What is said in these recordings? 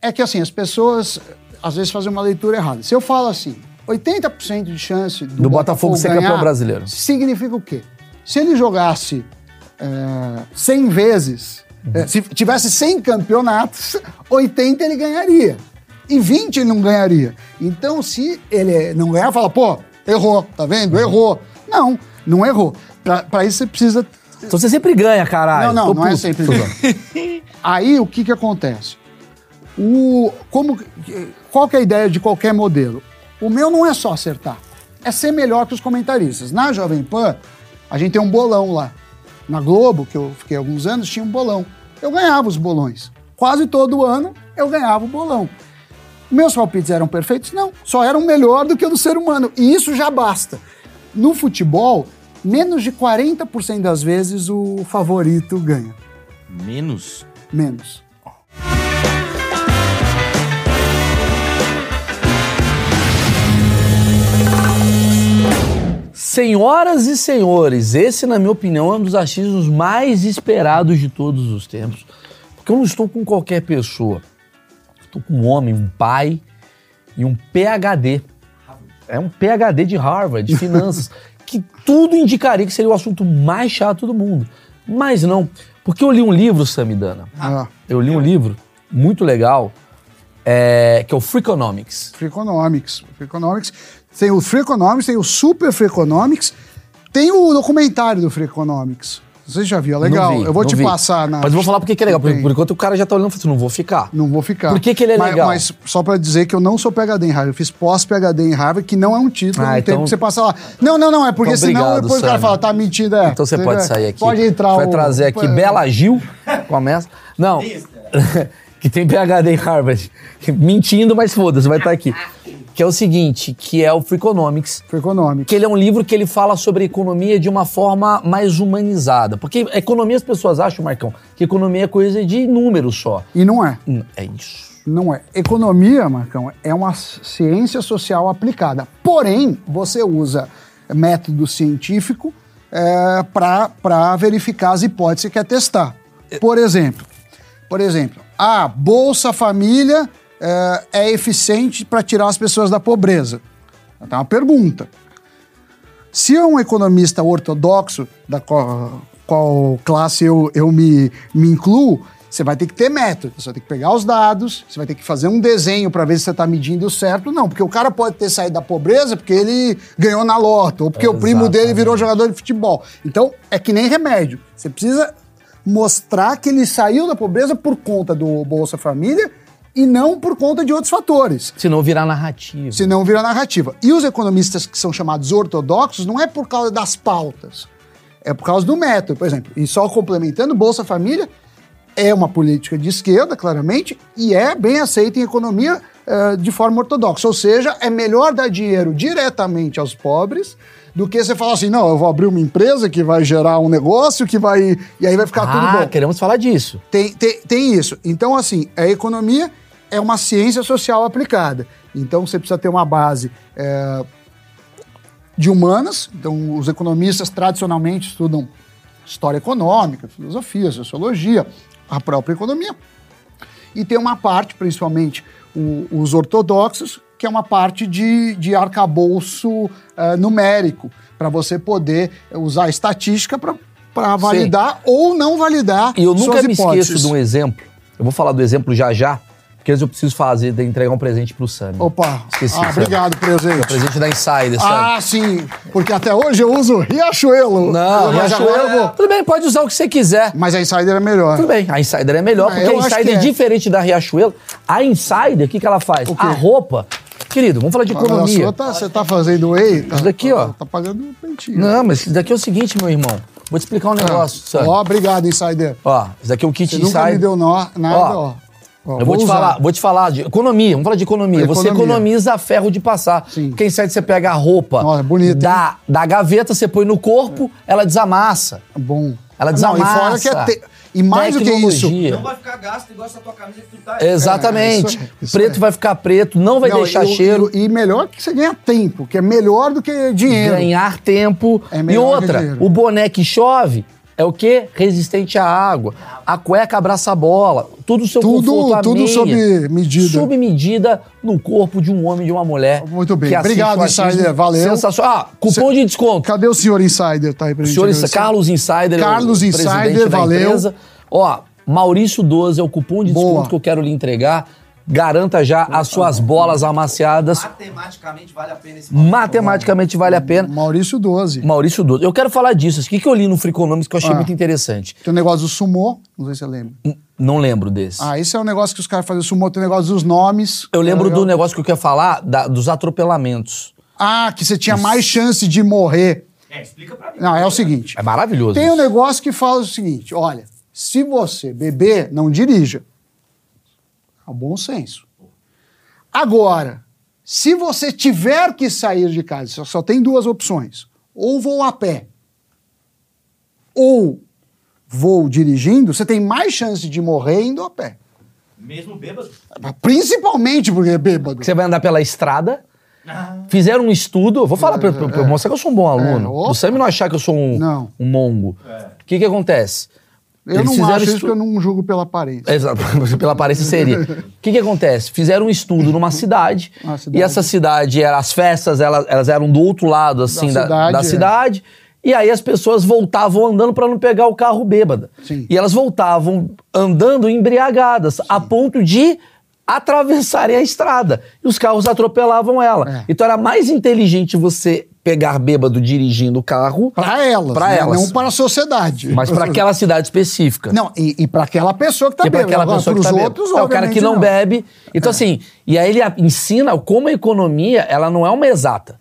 É que assim, as pessoas às vezes fazem uma leitura errada. Se eu falo assim, 80% de chance do, Do Botafogo ser ganhar, campeão brasileiro. Significa o quê? Se ele jogasse é, 100 vezes, é, se tivesse 100 campeonatos, 80 ele ganharia. E 20 ele não ganharia. Então, se ele não ganhar, fala, pô, errou, tá vendo? Errou. Não, não errou. Pra, pra isso você precisa Então você sempre ganha, caralho. não, não, Tô não é puto. sempre isso. Aí o que que acontece? O, como, qual que é a ideia de qualquer modelo? O meu não é só acertar, é ser melhor que os comentaristas. Na Jovem Pan, a gente tem um bolão lá. Na Globo, que eu fiquei alguns anos, tinha um bolão. Eu ganhava os bolões. Quase todo ano eu ganhava o bolão. Meus palpites eram perfeitos? Não, só eram melhor do que o do ser humano. E isso já basta. No futebol, menos de 40% das vezes o favorito ganha. Menos? Menos. Senhoras e senhores, esse, na minha opinião, é um dos achismos mais esperados de todos os tempos. Porque eu não estou com qualquer pessoa. Estou com um homem, um pai e um PhD. É um PhD de Harvard, de finanças, que tudo indicaria que seria o assunto mais chato do mundo. Mas não, porque eu li um livro, Samidana. Ah, Eu li um livro muito legal, é, que é o Freakonomics. Freakonomics. Freakonomics. Tem o Freakonomics, tem o Super Freakonomics, tem o documentário do Freakonomics. Você já viu, é legal. Vi, eu vou te vi. passar na. Mas eu vou falar porque que é legal. Por, Tem. por enquanto o cara já tá olhando e falando assim, não vou ficar. Não vou ficar. Por que que ele é mas, legal? Mas só pra dizer que eu não sou PHD em Harvard. Eu fiz pós-PHD em Harvard, que não é um título, Ah, não tem então- que você passar lá. Não, não, não, é porque Então, senão obrigado, depois o cara fala, tá mentindo, é. Então você pode sair aqui. Pode entrar Vai o- trazer aqui Bela Gil, começa. Não, que tem PHD em Harvard. Mentindo, mas foda-se, vai estar aqui. Que é o seguinte, que é o Freakonomics. Freakonomics. Que ele é um livro que ele fala sobre economia de uma forma mais humanizada. Porque economia as pessoas acham, Marcão, que economia é coisa de números só. E não é. Hum, É isso. Não é. Economia, Marcão, é uma ciência social aplicada. Porém, você usa método científico é, para verificar as hipóteses que quer testar. Por exemplo, por exemplo, a Bolsa Família é, é eficiente para tirar as pessoas da pobreza. Então, é uma pergunta. Se é um economista ortodoxo, da qual, qual classe eu, eu me, me incluo, você vai ter que ter método. Você vai ter que pegar os dados, você vai ter que fazer um desenho para ver se você está medindo certo. Não, porque o cara pode ter saído da pobreza porque ele ganhou na loto, ou porque o primo dele virou jogador de futebol. Então, é que nem remédio. Você precisa mostrar que ele saiu da pobreza por conta do Bolsa Família e não por conta de outros fatores. Se não virar narrativa. Senão vira narrativa. E os economistas que são chamados ortodoxos não é por causa das pautas, é por causa do método. Por exemplo, e só complementando, Bolsa Família é uma política de esquerda, claramente, e é bem aceita em economia eh, de forma ortodoxa. Ou seja, é melhor dar dinheiro diretamente aos pobres do que você falar assim, não, eu vou abrir uma empresa que vai gerar um negócio, que vai... E aí vai ficar tudo ah, bom. queremos falar disso. Tem, tem, tem isso. Então, assim, a economia é uma ciência social aplicada. Então, você precisa ter uma base é, de humanas. Então, os economistas tradicionalmente estudam história econômica, filosofia, sociologia, a própria economia. E tem uma parte, principalmente o- os ortodoxos, que é uma parte de, de arcabouço eh, numérico, para você poder usar a estatística para validar ou não validar E eu nunca me hipóteses. esqueço de um exemplo. Eu vou falar do exemplo já já, porque eu preciso fazer, de entregar um presente pro Sammy. Opa, Esqueci, ah, obrigado, presente. Presente da Insider, Sammy. Ah, sim, porque até hoje eu uso Riachuelo. Não, mas agora eu Riachuelo. vou. Tudo bem, pode usar o que você quiser. Mas a Insider é melhor. Tudo bem, a Insider é melhor, Ah, porque a Insider, que é. diferente da Riachuelo, a Insider, o que, que ela faz? A roupa. Querido, vamos falar de só, economia. tá- Você tá fazendo whey? Tá, Isso daqui, ó. Tá pagando um pentinho. Não, mas isso daqui é o seguinte, meu irmão. Vou te explicar um negócio, Sammy. Ó, obrigado, Insider. Ó, isso daqui é o kit Você nunca Insider. me deu nó- nada, Ó, ó. Ó, Eu vou te usar. falar, vou te falar de economia. Vamos falar de economia. Você Economia. economiza ferro de passar. Sim. Quem sabe você pega a roupa Nossa, bonito, da, da gaveta, você põe no corpo, ela desamassa. Bom. Ela Não, e fora desamassa. que é te- E mais do que isso. Não vai ficar gasto igual essa tua camisa que tu tá. Exatamente. É, isso- isso preto é. vai ficar preto, não vai Não, deixar e cheiro. E, e melhor que você ganha tempo, que é melhor do que dinheiro. Ganhar tempo. É e outra, o boné que chove, é o quê? Resistente à água. A cueca abraça a bola. Tudo seu Tudo- conforto, a tudo meia. sob medida. Sob medida no corpo de um homem e de uma mulher. Muito bem. Obrigado. Insider. Valeu. Sensacional. Ah, cupom de desconto. Cadê o senhor Insider? Tá aí pra O gente senhor agradecer. Carlos Insider, Carlos é o Insider, valeu. empresa. Ó, Maurício 12 é o cupom de Boa. desconto que eu quero lhe entregar. Garanta já as suas bolas amaciadas. Matematicamente vale a pena esse Matematicamente vale a pena. Maurício 12. Maurício 12. Eu quero falar disso. O que, que eu li no Freakonomics que eu achei Ah. muito interessante? Tem o negócio do sumô, não sei se você lembra. N- Não lembro desse. Ah, esse é o negócio que os caras fazem o sumô, tem o negócio dos nomes. eu lembro É legal. do negócio que eu quero falar, da- dos atropelamentos. Ah, que você tinha mais chance de morrer. É, explica pra mim. Não, é o seguinte. É maravilhoso. Tem um isso. negócio que fala o seguinte: olha, se você beber, não dirija. É o bom senso. Agora, se você tiver que sair de casa, só, só tem duas opções: ou vou a pé, ou vou dirigindo, você tem mais chance de morrer indo a pé. Mesmo bêbado? Principalmente porque é bêbado. Você vai andar pela estrada. Fizeram um estudo, vou falar pra, pra, pra mostrar que eu sou um bom aluno. opa. Você não achar que eu sou um, Não. um mongo. O que que acontece? Eu Eles não acho isso estu- eu não julgo pela aparência. Exato, pela aparência seria. O que que acontece? Fizeram um estudo numa cidade, cidade. e essa cidade, era, as festas, elas, elas eram do outro lado, assim, da, cidade, da é. cidade, e aí as pessoas voltavam andando para não pegar o carro bêbada. Sim. E elas voltavam andando embriagadas, a ponto de atravessarem a estrada. E os carros atropelavam ela. É. Então era mais inteligente você pegar bêbado dirigindo o carro, Para elas, Pra né? elas. não para a sociedade. mas para aquela cidade específica. Não, e, e para aquela pessoa que tá E para aquela pessoa que tá bêbada. outros, é o cara que obviamente, não, bebe. Então, assim, e aí ele ensina como a economia, ela não é uma exata.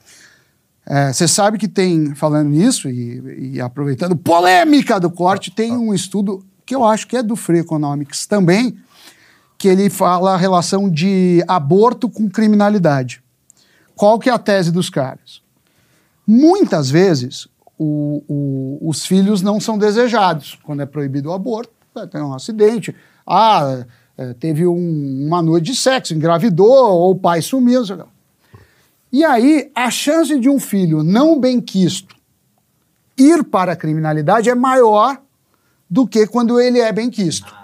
É, Você sabe que tem, falando nisso, e, e aproveitando, polêmica do corte, tem um estudo que eu acho que é do Free Economics também, que ele fala a relação de aborto com criminalidade. Qual que é a tese dos caras? Muitas vezes, o- o- os filhos não são desejados. Quando é proibido o aborto, é, tem um acidente. Ah, é, teve um- uma noite de sexo, engravidou, ou o pai sumiu. E aí, a chance de um filho não benquisto ir para a criminalidade é maior do que quando ele é benquisto.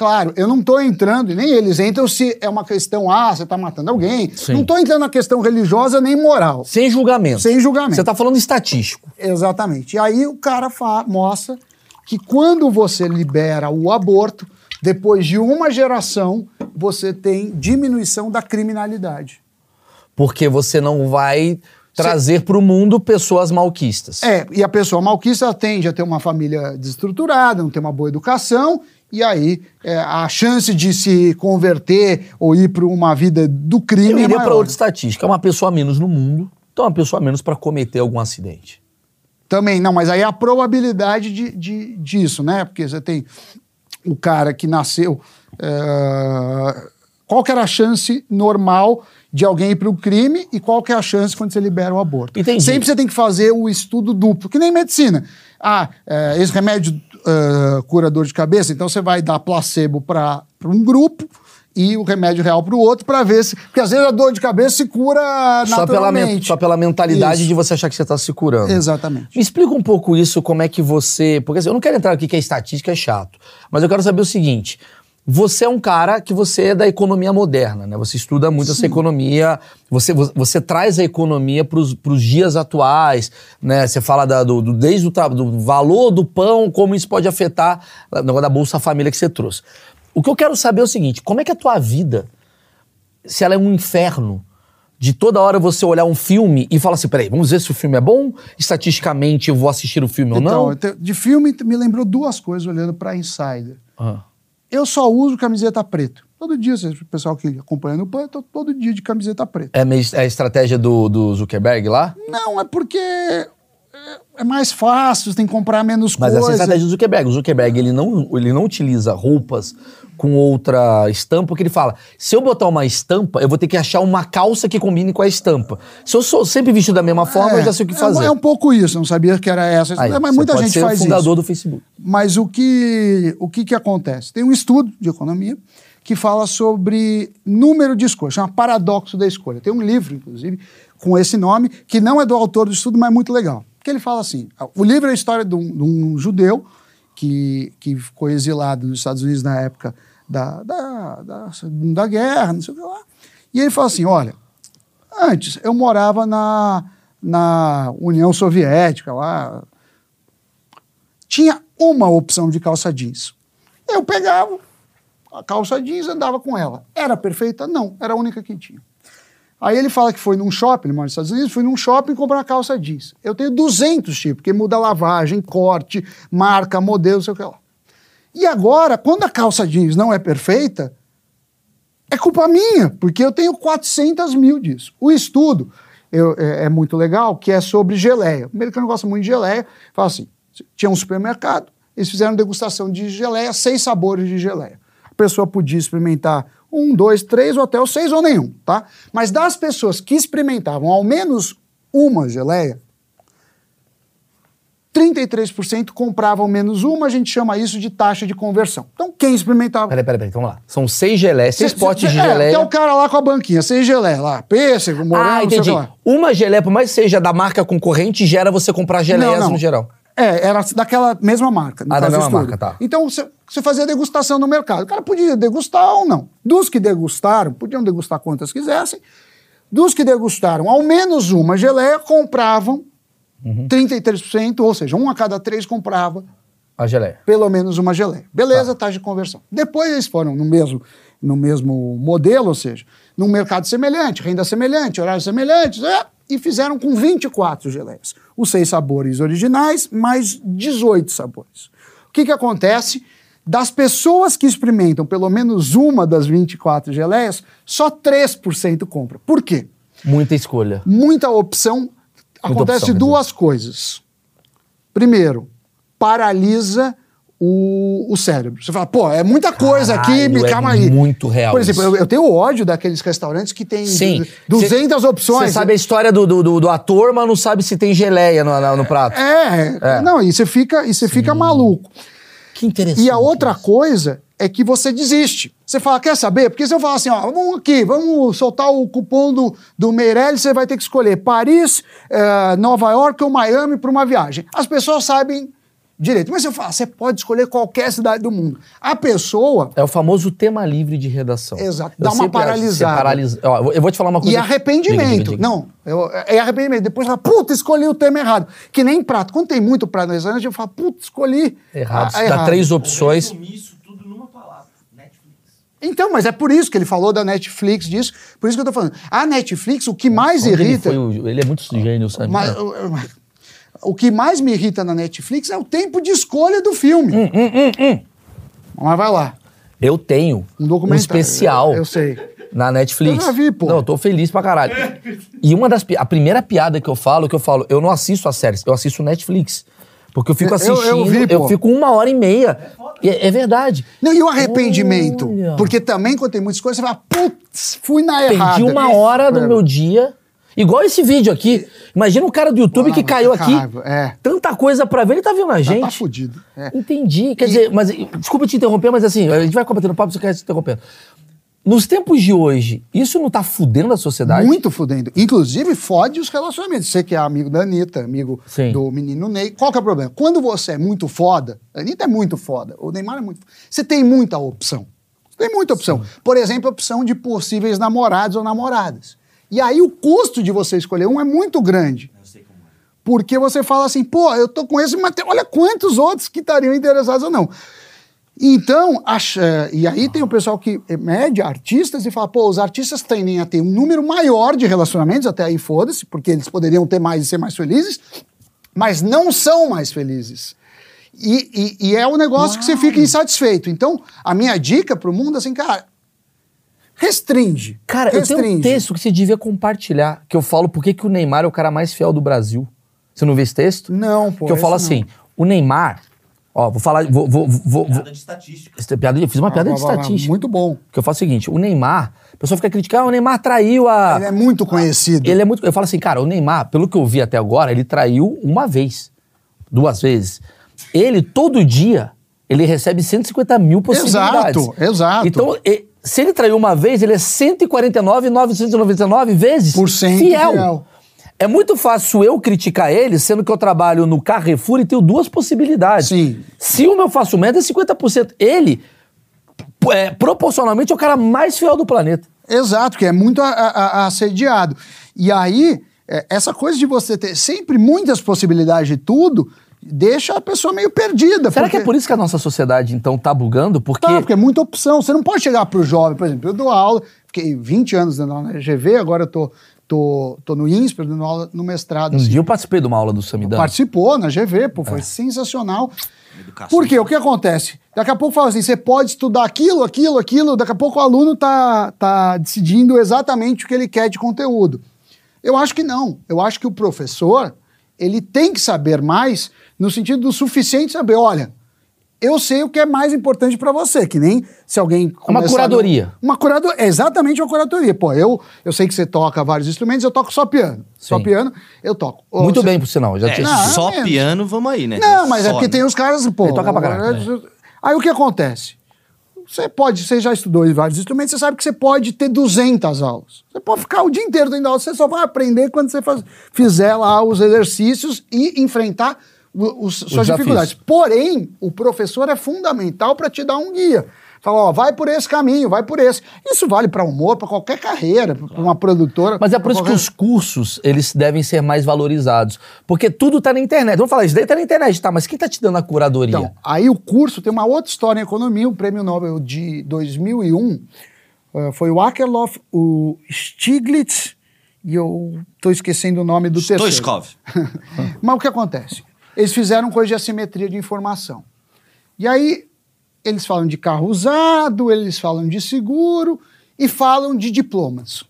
Claro, eu não estou entrando, e nem eles entram se é uma questão, ah, você está matando alguém. Sim. Não estou entrando na questão religiosa nem moral. Sem julgamento. Sem julgamento. Você está falando estatístico. Exatamente. E aí o cara mostra que quando você libera o aborto, depois de uma geração, você tem diminuição da criminalidade. Porque você não vai trazer para o mundo pessoas malquistas. É, e a pessoa malquista tende a ter uma família desestruturada, não ter uma boa educação, e aí é, a chance de se converter ou ir para uma vida do crime Eu é iria para maior. outra estatística. É uma pessoa menos no mundo, então é uma pessoa menos para cometer algum acidente. Também, não, mas aí é a probabilidade de, de- disso, né? Porque você tem o cara que nasceu. é, qual que era a chance normal de alguém ir para o crime e qual que é a chance quando você libera o aborto? Entendi. Sempre você tem que fazer o estudo duplo, que nem medicina. Ah, é, esse remédio é, cura dor de cabeça, então você vai dar placebo para um grupo e o remédio real para o outro para ver se. Porque às vezes a dor de cabeça se cura Só pela, men- naturalmente. só pela mentalidade Isso. de você achar que você está se curando. Exatamente. Me explica um pouco isso, como é que você. Porque assim, eu não quero entrar aqui que a estatística é chato, mas eu quero saber o seguinte. Você é um cara que você é da economia moderna, né? Você estuda muito essa economia, você, você, traz a economia para os dias atuais, né? Você fala da- do, do- desde o do valor do pão, como isso pode afetar o negócio da Bolsa Família que você trouxe. O que eu quero saber é o seguinte: como é que a tua vida, se ela é um inferno, de toda hora você olhar um filme e falar assim, peraí, vamos ver se o filme é bom, estatisticamente eu vou assistir o filme ou Então, não? eu te- de filme me lembrou duas coisas olhando para Insider. Ah. Eu só uso camiseta preta. Todo dia, o pessoal que acompanha no PAN, eu tô todo dia de camiseta preta. É, é a estratégia do, do Zuckerberg lá? Não, é porque é, é mais fácil, você tem que comprar menos Mas essa é a coisa. estratégia do Zuckerberg. O Zuckerberg, ele não, ele não utiliza roupas com outra estampa, porque ele fala, se eu botar uma estampa, eu vou ter que achar uma calça que combine com a estampa. Se eu sou sempre vestido da mesma forma, eu já sei o que é- fazer. É, um pouco isso, eu não sabia que era essa. Aí, mas muita gente ser faz o fundador isso. do Facebook. Mas o que, o que que acontece? Tem um estudo de economia que fala sobre número de escolhas, chama Paradoxo da Escolha. Tem um livro, inclusive, com esse nome, que não é do autor do estudo, mas é muito legal. Porque ele fala assim: o livro é a história de um, de um judeu que, que ficou exilado nos Estados Unidos na época da, da, da, da guerra, não sei o que lá. E ele fala assim: olha, antes eu morava na, na União Soviética lá. Tinha uma opção de calça jeans. Eu pegava a calça jeans andava com ela. Era perfeita? Não, era a única que tinha. Aí ele fala que foi num shopping, ele mora nos Estados Unidos, foi num shopping comprar uma calça jeans. Eu tenho 200 tipos, porque muda lavagem, corte, marca, modelo, sei o que lá. E agora, quando a calça jeans não é perfeita, é culpa minha, porque eu tenho 400 mil disso. O estudo eu, é, é, muito legal, que é sobre geleia. O americano gosta muito de geleia. Fala assim, tinha um supermercado, eles fizeram degustação de geleia, seis sabores de geleia. Pessoa podia experimentar um, dois, três ou até o seis ou nenhum, tá? Mas das pessoas que experimentavam ao menos uma geleia, 33% compravam menos uma, a gente chama isso de taxa de conversão. Então, quem experimentava. Peraí, peraí, peraí, vamos lá. São seis geleias, seis Cê- potes de é, geleia. Tem o cara lá com a banquinha, seis geleia lá, pêssego, morango, ah, não entendi. Uma geleia, por mais que seja da marca concorrente, gera você comprar geleias no geral. É, era daquela mesma marca. Ah, da mesma marca, tá. Então, você você fazia degustação no mercado. O cara podia degustar ou não. Dos que degustaram, podiam degustar quantas quisessem. Dos que degustaram ao menos uma geleia, compravam Uhum. 33%, ou seja, um a cada três comprava A geleia. pelo menos uma geleia. Beleza, taxa de conversão. Depois eles foram no mesmo, no mesmo modelo, ou seja, num mercado semelhante, renda semelhante, horários semelhantes, é, e fizeram com 24 geleias. Os seis sabores originais, mais 18 sabores. O que, que acontece? Das pessoas que experimentam pelo menos uma das 24 geleias, só 3% compra. Por quê? Muita escolha. muita opção. Acontece opção, duas coisas. Primeiro, paralisa o, o cérebro. Você fala, pô, é muita coisa aqui, Caralho, me é calma aí. muito real Por exemplo, eu, eu tenho ódio daqueles restaurantes que tem Sim. 200 opções. Você sabe a história do, do, do- ator, mas não sabe se tem geleia no, no- prato. É, É. não, e você fica, e você fica maluco. Que interessante. E a outra coisa é que você desiste. Você fala, quer saber? Porque se eu falar assim, ó, vamos aqui, vamos soltar o cupom do, do Meirelles, você vai ter que escolher Paris, eh, Nova York ou Miami para uma viagem. As pessoas sabem direito. Mas se eu falar, você pode escolher qualquer cidade do mundo. A pessoa. É o famoso tema livre de redação. Exato, Eu dá uma paralisada. paralisa- Ó, eu vou- te falar uma coisa. E arrependimento. Diga, diga, diga. Não, eu- é arrependimento. Depois fala, puta, escolhi o tema errado. Que nem prato. Quando tem muito prato no restaurante, eu falo, puta, escolhi. Errado. a- a Dá errado. três opções. Isso tudo numa palavra. Netflix. Então, mas é por isso que ele falou da Netflix disso. Por isso que eu tô falando. A Netflix, o que mais Onde ele, irrita. foi o- ele é muito gênio, sabe? mas, o- que mais me irrita na Netflix é o tempo de escolha do filme. Hum, Mas vai lá. Eu tenho Um documentário. especial Eu, eu sei. na Netflix. Eu já vi, pô. Não, eu tô feliz pra caralho. E uma das a primeira piada que eu falo, que eu falo, eu não assisto a séries, eu assisto Netflix. Porque eu fico Eu- eu assistindo, vi, eu, fico uma hora e meia. É, é verdade. Não, e o arrependimento? Olha. Porque também, quando tem muitas coisas, você fala, putz, fui na errada. Perdi uma hora do É. meu dia. Igual esse vídeo aqui. Imagina um cara do YouTube que caiu aqui. é. Tanta coisa pra ver, ele tá vendo a Tá, gente. tá fudido. É. Entendi. Quer dizer, mas desculpa te interromper, mas assim, a gente vai combatendo papo, você quer se interrompendo. Nos tempos de hoje, isso não tá fudendo a sociedade? Muito fudendo. Inclusive, fode os relacionamentos. Você que é amigo da Anitta, amigo Sim. do menino Ney. Qual que é o problema? Quando você é muito foda, a Anitta é muito foda, o Neymar é muito foda, você tem muita opção. Você tem muita opção. Por exemplo, a opção de possíveis namorados ou namoradas. E aí o custo de você escolher um é muito grande. Eu sei como é. Porque você fala assim, pô, eu tô com esse, tem- olha quantos outros que estariam interessados ou não. Então, acha- e aí tem o pessoal que mede artistas e fala, pô, os artistas tendem a ter um número maior de relacionamentos, até aí foda-se, porque eles poderiam ter mais e ser mais felizes, mas não são mais felizes. E, e- e é um negócio que você fica insatisfeito. Então, a minha dica pro mundo é assim, cara, restringe. Cara, eu tenho um restringe. texto que você devia compartilhar, que eu falo por que que o Neymar é o cara mais fiel do Brasil. Você não viu esse texto? Não, pô. que eu falo assim, o Neymar, ó, vou falar, vou, vou, vou, vou- Piada de estatística. piada, eu fiz uma não. piada de Ah, estatística. Muito bom. Que eu falo o seguinte, o Neymar, a pessoa fica criticando, ah, o Neymar traiu a... Ele é muito conhecido. Ele é muito. Eu falo assim, cara, o Neymar, pelo que eu vi até agora, ele traiu uma vez, duas vezes. Ele, todo dia, ele recebe 150 mil possibilidades. Exato, exato. Então, se ele traiu uma vez, ele é 149,999 vezes Por cento fiel. fiel. É muito fácil eu criticar ele, sendo que eu trabalho no Carrefour e tenho duas possibilidades. Sim. Se o meu faturamento é 50%, ele, é, proporcionalmente, é o cara mais fiel do planeta. Exato, que é muito a- a- assediado. E aí, é, essa coisa de você ter sempre muitas possibilidades de tudo, deixa a pessoa meio perdida. Será porque... que é por isso que a nossa sociedade, então, tá bugando? Porque. Tá, porque é muita opção. Você não pode chegar pro jovem, por exemplo, eu dou aula, fiquei 20 anos dando aula na GV, agora eu tô, tô, tô no INSPER, dando aula no mestrado. Um assim. dia eu participei de uma aula do Samidana. Participou na GV, pô, foi sensacional. Educação. Por quê? O que acontece? Daqui a pouco fala assim, você pode estudar aquilo, aquilo, aquilo, daqui a pouco o aluno tá, tá decidindo exatamente o que ele quer de conteúdo. Eu acho que não. Eu acho que o professor, ele tem que saber mais no sentido do suficiente saber, olha, eu sei o que é mais importante para você, que nem se alguém começar curadoria. no- uma curadoria, exatamente uma curadoria. Pô, eu, eu sei que você toca vários instrumentos, eu toco só piano. Só Sim. piano, eu toco. Ou Muito você- bem, por sinal. Já É, tinha... Não, só menos. piano, vamos aí, né? Não, mas é Só, porque né? tem os caras, pô. Ele toca pra caralho, Aí o que acontece? Você pode, você já estudou vários instrumentos, você sabe que você pode ter 200 aulas. Você pode ficar o dia inteiro dentro da aula, você só vai aprender quando você faz- fizer lá os exercícios e enfrentar o- os, suas desafios. dificuldades. Porém, o professor é fundamental para te dar um guia. Fala, ó, vai por esse caminho, vai por esse. Isso vale para humor, para qualquer carreira, para uma produtora. Mas é por isso que qualquer- os cursos, eles devem ser mais valorizados. Porque tudo tá na internet. Vamos falar, isso daí tá na internet, tá? Mas quem tá te dando a curadoria? Então, aí o curso tem uma outra história em economia, o prêmio Nobel de 2001 eh, foi o Akerlof, o Stiglitz e eu estou esquecendo o nome do terceiro. Stoichkov. Mas o que acontece? Eles fizeram coisa de assimetria de informação. E aí eles falam de carro usado, eles falam de seguro e falam de diplomas.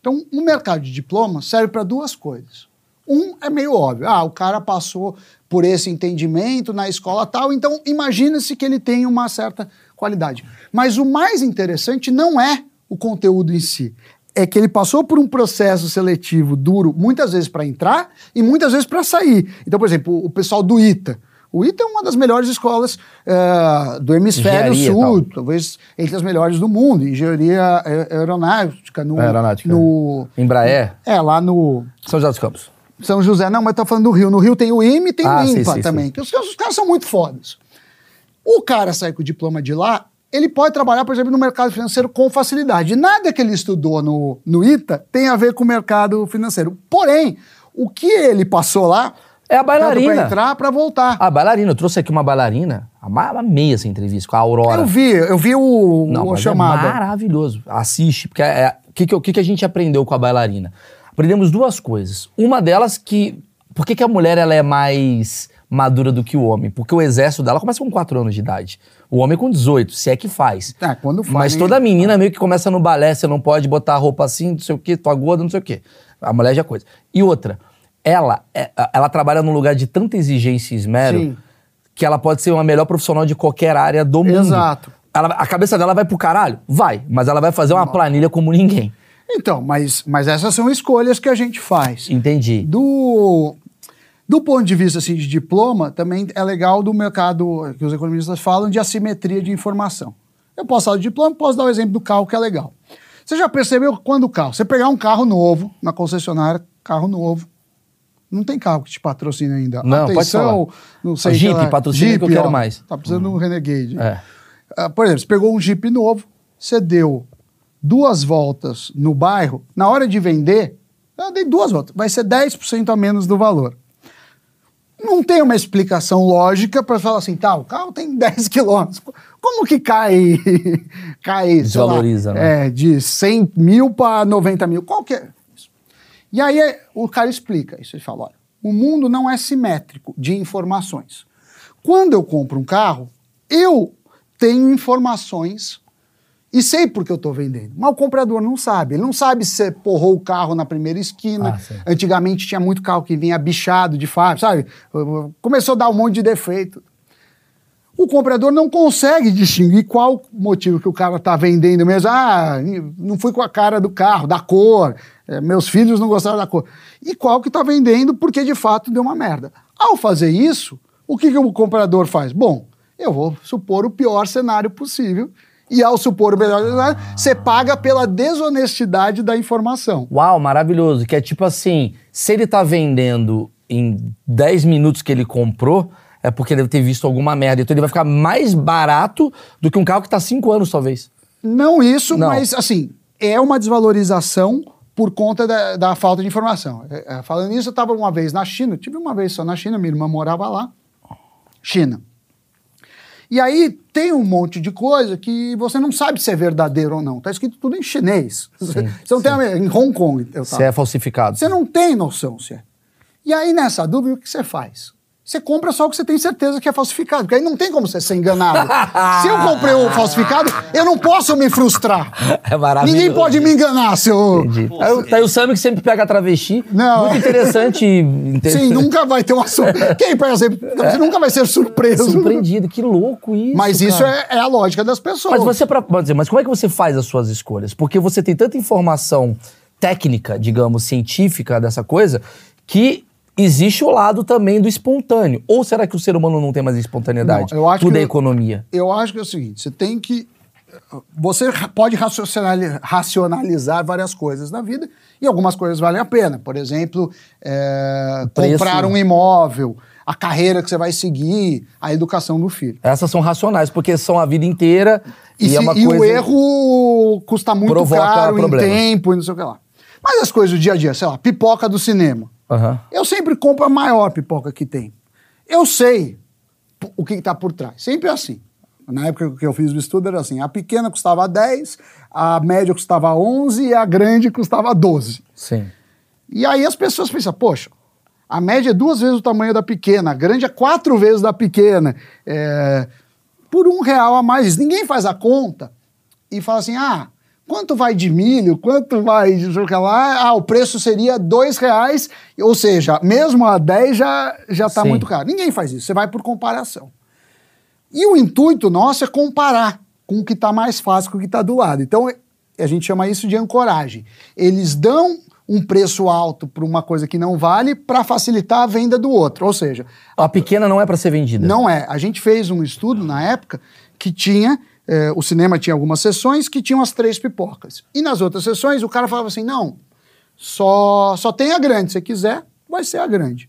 Então, o mercado de diplomas serve para duas coisas. Um é meio óbvio. Ah, o cara passou por esse entendimento na escola tal, então imagina-se que ele tem uma certa qualidade. Mas o mais interessante não é o conteúdo em si. É que ele passou por um processo seletivo duro, muitas vezes para entrar e muitas vezes para sair. Então, por exemplo, o pessoal do ITA. O ITA é uma das melhores escolas eh, do hemisfério Engenharia sul, tal. talvez entre as melhores do mundo. Engenharia eh, aeronáutica. No, Aeronáutica. No, Embraer, é, lá no São José dos Campos. São José. Não, mas tô falando do Rio. No Rio tem o IME e tem Ah, o sim, IMPA sim, também. sim. Que os, os caras são muito fodas. O cara sai com o diploma de lá, ele pode trabalhar, por exemplo, no mercado financeiro com facilidade. Nada que ele estudou no, no ITA tem a ver com o mercado financeiro. Porém, o que ele passou lá... É a Para bailarina. entrar, para voltar. A bailarina, eu trouxe aqui uma bailarina, amei essa entrevista com a Aurora. Eu vi, eu vi o, Não, o mas chamada. é maravilhoso. Assiste, porque é, o que, que, o que que a gente aprendeu com a bailarina? Aprendemos duas coisas. Uma delas que. Por que, que a mulher ela é mais madura do que o homem? Porque o exército dela começa com 4 anos de idade. O homem com 18, se é que faz. É, quando faz, Mas toda menina meio que começa no balé, você não pode botar a roupa assim, não sei o quê, tua gorda, não sei o quê. A mulher já é coisa. E outra, ela, é- ela trabalha num lugar de tanta exigência e esmero Sim. que ela pode ser uma melhor profissional de qualquer área do mundo. Exato. Ela- a cabeça dela vai pro caralho? Vai, mas ela vai fazer uma planilha como ninguém. Então, mas, mas essas são escolhas que a gente faz. Entendi. Do, do ponto de vista assim, de diploma, também é legal do mercado que os economistas falam de assimetria de informação. Eu posso falar de diploma, posso dar o exemplo do carro que é legal. Você já percebeu quando o carro, você pegar um carro novo na concessionária, carro novo, não tem carro que te patrocina ainda. Não, pode Atenção, falar. não sei Jeep, que lá- patrocina que eu quero ó, mais. Tá precisando de um Renegade. É. Ah, por exemplo, você pegou um Jeep novo, você deu duas voltas no bairro, na hora de vender, eu dei duas voltas, vai ser 10% a menos do valor. Não tem uma explicação lógica para falar assim, tá, o carro tem 10 quilômetros. Como que cai, cai sei lá, Desvaloriza, né? É, de 100 mil para 90 mil? Qual que é isso? E aí é- o cara explica isso. Ele fala: olha, o mundo não é simétrico de informações. Quando eu compro um carro, eu tenho informações e sei por que eu estou vendendo. Mas o comprador não sabe. Ele não sabe se você porrou o carro na primeira esquina. Ah. Antigamente tinha muito carro que vinha bichado de fábrica, sabe? Começou a dar um monte de defeito. O comprador não consegue distinguir qual motivo que o cara está vendendo mesmo. Ah, não fui com a cara do carro, da cor, eh, meus filhos não gostaram da cor. E qual que está vendendo porque de fato deu uma merda. Ao fazer isso, o que, que o comprador faz? Bom, eu vou supor o pior cenário possível E ao supor o melhor, você paga pela desonestidade da informação. Uau, maravilhoso. Que é tipo assim, se ele tá vendendo em 10 minutos que ele comprou, é porque deve ter visto alguma merda. Então ele vai ficar mais barato do que um carro que tá 5 anos, talvez. Não isso, Não. mas assim, é uma desvalorização por conta da, da falta de informação. É, é, falando nisso, eu estava uma vez na China, tive uma vez só na China, minha irmã morava lá. China. E aí tem um monte de coisa que você não sabe se é verdadeiro ou não. Tá escrito tudo em chinês. você não tem a- em Hong Kong. Eu Se é falsificado. Você não tem noção se é. E aí, nessa dúvida, o que você faz? Você compra só o que você tem certeza que é falsificado, porque aí não tem como você ser enganado. se eu comprei o falsificado, eu não posso me frustrar. É maravilhoso. Ninguém pode me enganar, seu. O- tá aí o Sammy que sempre pega travesti. Não. Muito interessante. interessante. Sim, nunca vai ter uma surpresa. Quem, por exemplo, você nunca vai ser surpreso. Surpreendido. Que louco isso. Mas isso é, é a lógica das pessoas. Mas você, pra, pode dizer, mas como é que você faz as suas escolhas? Porque você tem tanta informação técnica, digamos, científica dessa coisa, que existe o lado também do espontâneo. Ou será que o ser humano não tem mais espontaneidade? Não, eu acho Tudo que- é economia. Eu acho que é o seguinte: você tem que. Você pode racionali- racionalizar várias coisas na vida e algumas coisas valem a pena. Por exemplo, é, comprar um imóvel, a carreira que você vai seguir, a educação do filho. Essas são racionais, porque são a vida inteira e, E, se- é uma e coisa... o erro custa muito caro problemas. em tempo e não sei o que lá. Mas as coisas do dia a dia, sei lá, pipoca do cinema. Aham. Eu sempre compro a maior pipoca que tem. Eu sei o que está por trás. Sempre é assim. Na época que eu fiz o estudo era assim: a pequena custava 10, a média custava 11 e a grande custava 12. Sim. E aí as pessoas pensam: poxa, a média é duas vezes o tamanho da pequena, a grande é quatro vezes da pequena. É, por um real a mais. Ninguém faz a conta e fala assim: ah, quanto vai de milho, quanto vai de sei lá? Ah, o preço seria dois reais, ou seja, mesmo a 10 já já está muito caro. Ninguém faz isso, você vai por comparação. E o intuito nosso é comparar com o que está mais fácil, com o que está do lado. Então, a gente chama isso de ancoragem. Eles dão um preço alto para uma coisa que não vale para facilitar a venda do outro. Ou seja, A pequena não é para ser vendida. não é. A gente fez um estudo na época que tinha. Eh, o cinema tinha algumas sessões que tinham as três pipocas. E nas outras sessões o cara falava assim: não, só, só tem a grande. Se você quiser, vai ser a grande.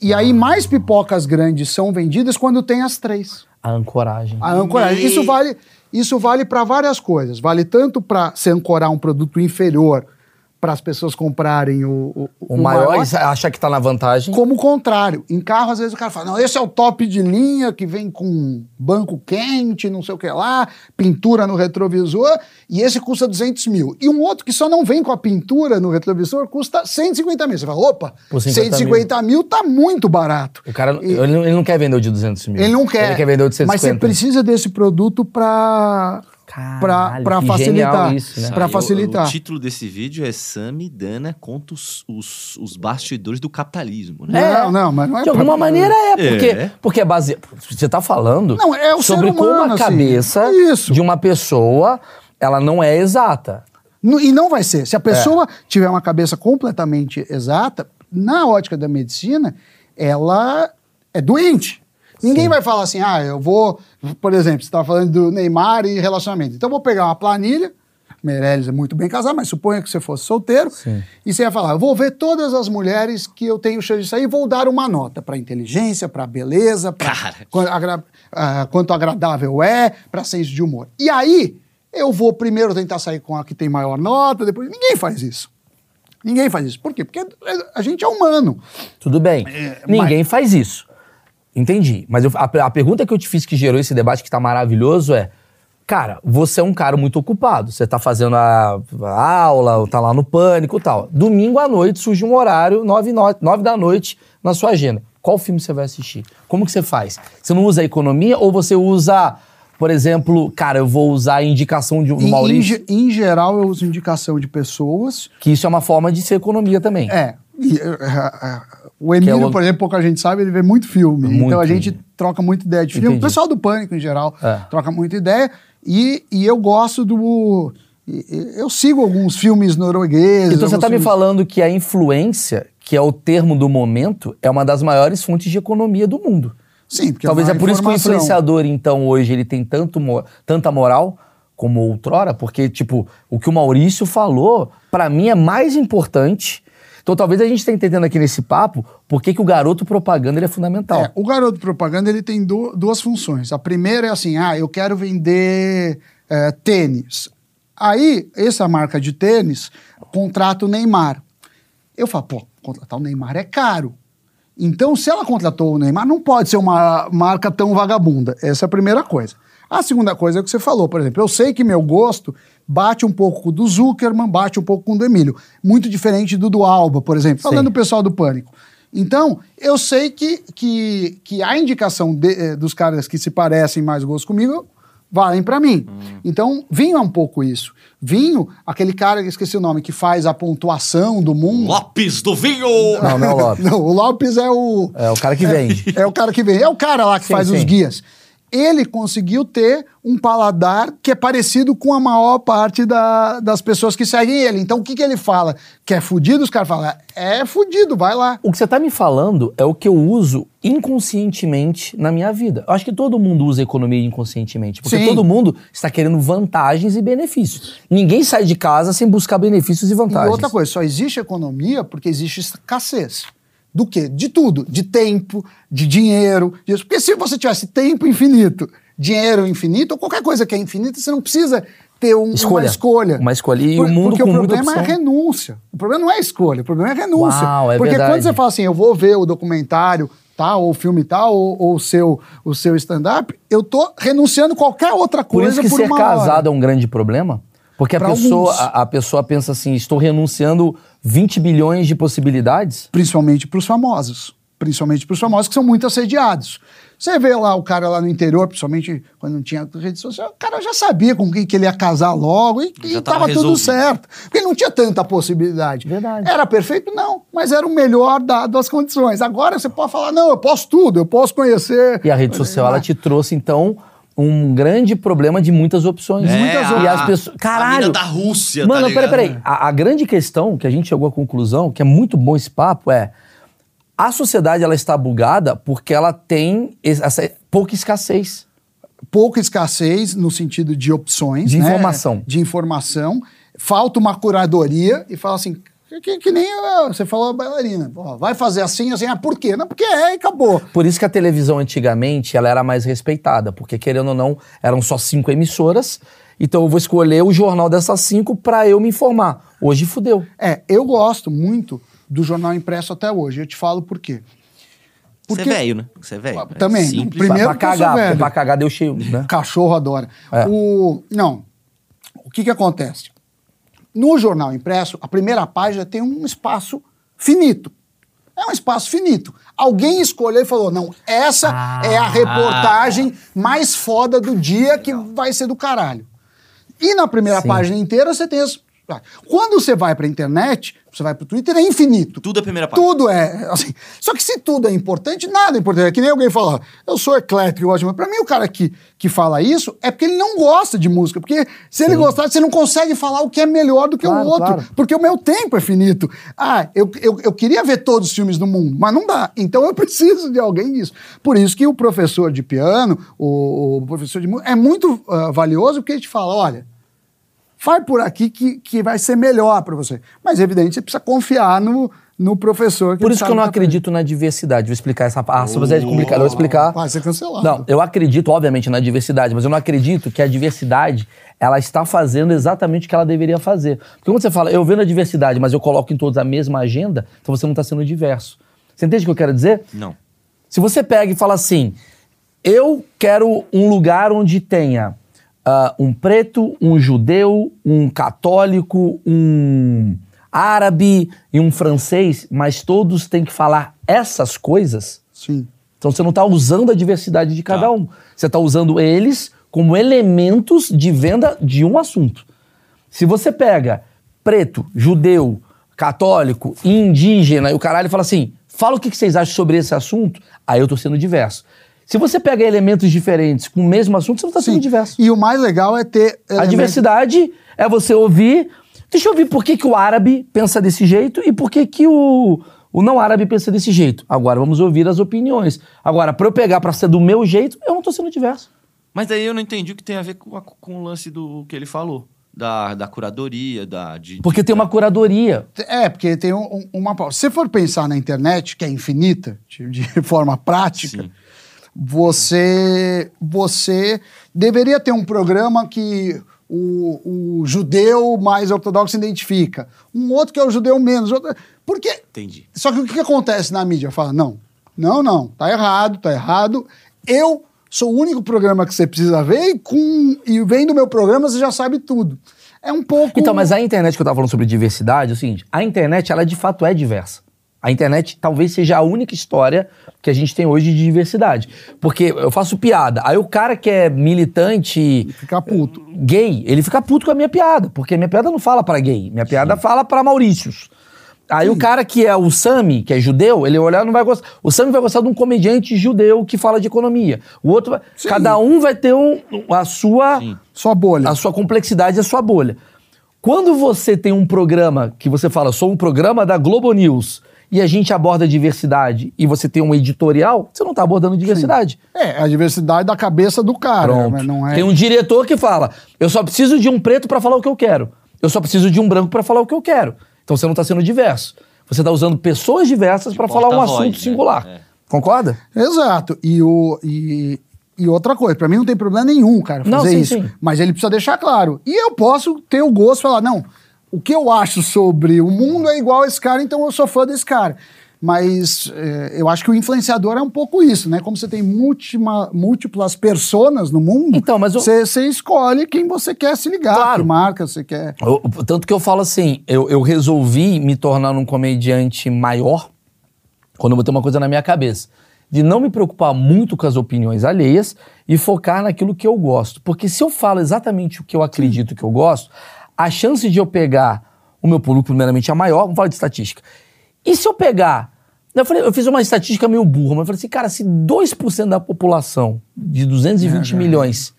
E aí mais pipocas grandes são vendidas quando tem as três. A ancoragem. A ancoragem. Isso vale, isso vale para várias coisas. Vale tanto para se ancorar um produto inferior para as pessoas comprarem o, o, O maior, acha que tá na vantagem. como o contrário. Em carro, às vezes o cara fala: não, esse é o top de linha que vem com banco quente, não sei o que lá, pintura no retrovisor, e esse custa 200 mil. E um outro que só não vem com a pintura no retrovisor custa 150 mil. Você fala: opa, Por 50 150 mil tá muito barato. O cara, E- ele, não- quer vender o de 200 mil. ele não quer. Ele quer vender o de 150. Mas você precisa desse produto para para facilitar. isso, né? Para Aí, o- facilitar. O, título desse vídeo é Sami Dana contra os, os, os bastidores do capitalismo, né? Não, não, mas não é De alguma pra- maneira é, porque É. porque é base... Você tá falando Não, é o ser sobre como humano, a assim. cabeça Isso. de uma pessoa, ela não é exata. No- E não vai ser. Se a É. pessoa tiver uma cabeça completamente exata, na ótica da medicina, ela é doente. Ninguém vai falar assim, ah, eu vou, por exemplo, você estava falando do Neymar e relacionamento. Então eu vou pegar uma planilha, Meirelles é muito bem casado, mas suponha que você fosse solteiro, Sim. e você ia falar, eu vou ver todas as mulheres que eu tenho chance de sair e vou dar uma nota para inteligência, para beleza, para agra- ah, quanto agradável é, para senso de humor. E aí, eu vou primeiro tentar sair com a que tem maior nota, depois. Ninguém faz isso. Ninguém faz isso. Por quê? Porque a gente é humano. Tudo bem. É, Ninguém faz isso. Entendi. Mas eu- a, a pergunta que eu te fiz que gerou esse debate que tá maravilhoso é: cara, você é um cara muito ocupado. Você tá fazendo a, a aula, tá lá no pânico e tal. Domingo à noite surge um horário, nove, no- nove da noite, na sua agenda. Qual filme você vai assistir? Como que você faz? Você não usa a economia ou você usa, por exemplo, cara, eu vou usar a indicação de, Em, em, Maurício? ge- em geral, eu uso indicação de pessoas. Que isso é uma forma de ser economia também. É. e, eh, eh, o Emílio, o- por exemplo, pouca gente sabe, ele vê muito filme. Muito então a gente filme. troca muita ideia de filme. Entendi. O pessoal do Pânico, em geral, É. troca muita ideia. E, e eu gosto do. Eu sigo alguns filmes noruegueses. Então você está me filmes- falando que a influência, que é o termo do momento, é uma das maiores fontes de economia do mundo. Sim, porque Talvez é é por isso que o informação. influenciador, então, hoje, ele tem tanto, tanta moral como outrora, porque, tipo, o que o Maurício falou, pra mim, é mais importante. Então, talvez a gente esteja entendendo aqui nesse papo por que que o garoto propaganda ele é fundamental. É, o garoto propaganda ele tem du- duas funções. A primeira é assim: ah, eu quero vender é, tênis. Aí, essa marca de tênis contrata o Neymar. Eu falo, pô, contratar o Neymar é caro. Então, se ela contratou o Neymar, não pode ser uma marca tão vagabunda. Essa é a primeira coisa. A segunda coisa é o que você falou, por exemplo, eu sei que meu gosto bate um pouco com o do Zuckerman, bate um pouco com o do Emílio. Muito diferente do do Alba, por exemplo. Falando Sim. do pessoal do Pânico. Então, eu sei que, que, que a indicação de- eh, dos caras que se parecem mais gosto comigo valem pra mim. Então, vinho é um pouco isso. Vinho, aquele cara, esqueci o nome, que faz a pontuação do mundo. Lopes do Vinho! Não, não é o Lopes. Não, o Lopes é o. É o cara que vende. É o cara que vem. É o cara lá que Sim, faz os sim. guias. Ele conseguiu ter um paladar que é parecido com a maior parte da- das pessoas que seguem ele. Então, o que, que ele fala? Que é fudido? Os caras falam, é fudido, vai lá. O que você tá me falando é o que eu uso inconscientemente na minha vida. Eu acho que todo mundo usa economia inconscientemente, porque Sim. todo mundo está querendo vantagens e benefícios. Ninguém sai de casa sem buscar benefícios e vantagens. E outra coisa, só existe economia porque existe escassez. Do quê? De tudo. De tempo, de dinheiro. disso. Porque se você tivesse tempo infinito, dinheiro infinito, ou qualquer coisa que é infinita, você não precisa ter um- uma Escolha. escolha. Uma escolha. E Por- o mundo porque com o problema é renúncia. O problema não é escolha, o problema é renúncia. Uau, é porque verdade. quando você fala assim, eu vou ver o documentário tal, ou o filme tal, ou, ou o seu, o seu stand-up, eu tô renunciando qualquer outra Por coisa isso que por ser casado hora. é um grande problema. Porque a Pra pessoa, alguns. a, a pessoa pensa assim, estou renunciando 20 bilhões de possibilidades. principalmente para os famosos. Principalmente para os famosos que são muito assediados. Você vê lá o cara lá no interior, principalmente quando não tinha rede social, o cara já sabia com quem que ele ia casar logo e, Já e tava tava tudo certo. Porque não tinha tanta possibilidade. Verdade. Era perfeito? Não, mas era o melhor dado as condições. Agora você pode falar, não, eu posso tudo, eu posso conhecer. E a rede social, ela te trouxe, então, um grande problema de muitas opções. É, muitas a- E as pessoas. A Caralho! mina da Rússia, Mano, tá peraí, peraí. A, a grande questão que a gente chegou à conclusão, que é muito bom esse papo, é a sociedade ela está bugada porque ela tem es- essa pouca escassez. pouca escassez no sentido de opções. De né? informação. De informação. Falta uma curadoria e fala assim. Que, que nem ah, você falou a bailarina. Ó, vai fazer assim, assim. Ah, por quê? Não, porque é e acabou. Por isso que a televisão antigamente ela era mais respeitada, porque querendo ou não, eram só cinco emissoras. Então eu vou escolher o jornal dessas cinco pra eu me informar. Hoje fudeu. É, eu gosto muito do jornal impresso até hoje. Eu te falo por quê. Você é velho, né? Você é velho. Também, É simples. primeiro- pra, pra que eu sou cagar, porque velho. pra cagar deu cheio, né? Cachorro adora. É. O, não. O que que acontece? No jornal impresso, a primeira página tem um espaço finito. É um espaço finito. Alguém escolheu e falou: não, essa é a reportagem mais foda do dia que vai ser do caralho. E na primeira Sim. página inteira você tem as. Quando você vai pra internet, você vai pro Twitter, é infinito. Tudo é primeira página. Tudo é, assim. Só que se tudo é importante, nada é importante. É que nem alguém fala, eu sou eclético, eu música. Pra mim, o cara que, que fala isso é porque ele não gosta de música. Porque se ele gostasse, você não consegue falar o que é melhor do que Claro, o outro. claro. Porque o meu tempo é finito. Ah, eu, eu, eu queria ver todos os filmes do mundo, mas não dá. Então eu preciso de alguém disso. Por isso que o professor de piano, o, o professor de música, é muito ah, valioso, porque ele te fala, olha, vai por aqui que, que vai ser melhor para você. Mas, evidente, você precisa confiar no, no professor. Por isso que eu não acredito na diversidade. Vou explicar essa parte. Ah, se você é complicado, eu vou explicar. Vai ser cancelado. Não, eu acredito, obviamente, na diversidade, mas eu não acredito que a diversidade ela está fazendo exatamente o que ela deveria fazer. Porque quando você fala, eu vendo a diversidade, mas eu coloco em todos a mesma agenda, então você não está sendo diverso. Você entende o que eu quero dizer? Não. Se você pega e fala assim, eu quero um lugar onde tenha ah, um preto, um judeu, um católico, um árabe e um francês, mas todos têm que falar essas coisas, Sim. então você não está usando a diversidade de cada Tá. um. Você está usando eles como elementos de venda de um assunto. Se você pega preto, judeu, católico, indígena e o caralho e fala assim, fala o que que vocês acham sobre esse assunto, aí eu tô sendo diverso. Se você pega elementos diferentes com o mesmo assunto, você não tá sendo Sim. diverso. E o mais legal é ter. A elementos- diversidade é você ouvir. Deixa eu ouvir por que, que o árabe pensa desse jeito e por que, que o, O não árabe pensa desse jeito. Agora vamos ouvir as opiniões. Agora, pra eu pegar pra ser do meu jeito, eu não tô sendo diverso. Mas daí eu não entendi o que tem a ver com, a- com o lance do que ele falou. Da, da curadoria, da. De, Porque de- tem uma curadoria. É, porque tem um- um- uma. Se você for pensar na internet, que é infinita, de, de forma prática, Sim. Você, você deveria ter um programa que o, o judeu mais ortodoxo se identifica, um outro que é o judeu menos. Outro... Porque Entendi. Só que o que acontece na mídia? Fala, não, não, não, tá errado, tá errado. Eu sou o único programa que você precisa ver e, com, e vendo o meu programa você já sabe tudo. É um pouco... Então, mas a internet que eu tava falando sobre diversidade é o seguinte: a internet, ela de fato é diversa. A internet talvez seja a única história que a gente tem hoje de diversidade. Porque eu faço piada. Aí o cara que é militante Ficar puto. gay, ele fica puto com a minha piada. Porque a minha piada não fala pra gay. Minha piada fala pra Maurícios. Aí o cara que é o Sami, que é judeu, ele olhar não vai gostar. O Sami vai gostar de um comediante judeu que fala de economia. O outro vai. Sim. Cada um vai ter um, a sua Sim. Sua bolha. a sua complexidade e a sua bolha. Quando você tem um programa que você fala, sou um programa da Globo News, e a gente aborda diversidade, e você tem um editorial, você não está abordando diversidade. É, a diversidade da cabeça do cara, Pronto. mas não é... Tem um diretor que fala, eu só preciso de um preto para falar o que eu quero. Eu só preciso de um branco para falar o que eu quero. Então você não está sendo diverso. Você está usando pessoas diversas para falar um assunto né? singular. É. Concorda? Exato. E, o, e, e outra coisa, pra mim não tem problema nenhum, cara, fazer Não, sim, isso. sim. Mas ele precisa deixar claro. E eu posso ter o gosto de falar, não, o que eu acho sobre o mundo é igual a esse cara, então eu sou fã desse cara. Mas é, eu acho que o influenciador é um pouco isso, né? Como você tem múltima- múltiplas personas no mundo, Então, mas você escolhe quem você quer se ligar, Claro. que marca você quer. Eu- tanto que eu falo assim, eu, eu resolvi me tornar um comediante maior quando eu botei uma coisa na minha cabeça. De não me preocupar muito com as opiniões alheias e focar naquilo que eu gosto. Porque se eu falo exatamente o que eu acredito que eu gosto, a chance de eu pegar o meu público, primeiramente, é maior. Vamos falar de estatística. E se eu pegar. Eu, falei, eu fiz uma estatística meio burra, mas eu falei assim, cara, se 2% da população de 220 milhões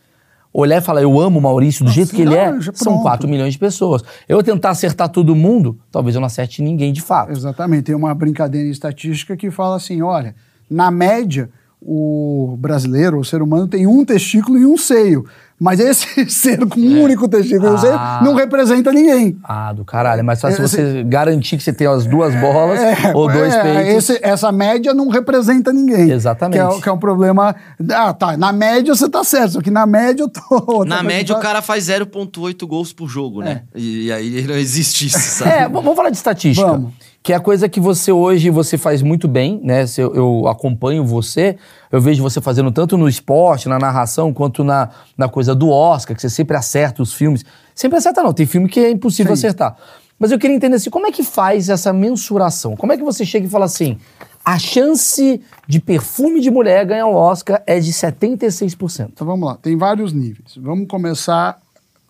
olhar e falar, eu amo o Maurício do jeito que ele é, são pronto. 4 milhões de pessoas. Eu tentar acertar todo mundo, talvez eu não acerte ninguém de fato. Exatamente. Tem uma brincadeira em estatística que fala assim: olha, na média, o brasileiro, o ser humano, tem um testículo e um seio. Mas esse ser com um único testículo Ah. não representa ninguém. Ah, do caralho. É mais fácil Esse- você garantir que você tem as duas bolas ou dois é, peitos. esse- essa média não representa ninguém. Exatamente. Que é, que é um problema. Ah, tá. Na média você tá certo, só que na média eu tô. Na média, tá- o cara faz 0,8 gols por jogo, né? E, e aí não existe isso, sabe? É, vamos falar de estatística. Vamos. Que é a coisa que você hoje você faz muito bem, né? Se eu, eu acompanho você, eu vejo você fazendo tanto no esporte, na narração, quanto na, na coisa do Oscar, que você sempre acerta os filmes. Sempre acerta não, tem filme que é impossível Sim. acertar. Mas eu queria entender assim, como é que faz essa mensuração? Como é que você chega e fala assim, a chance de perfume de mulher ganhar o Oscar é de 76%. Então vamos lá, tem vários níveis. Vamos começar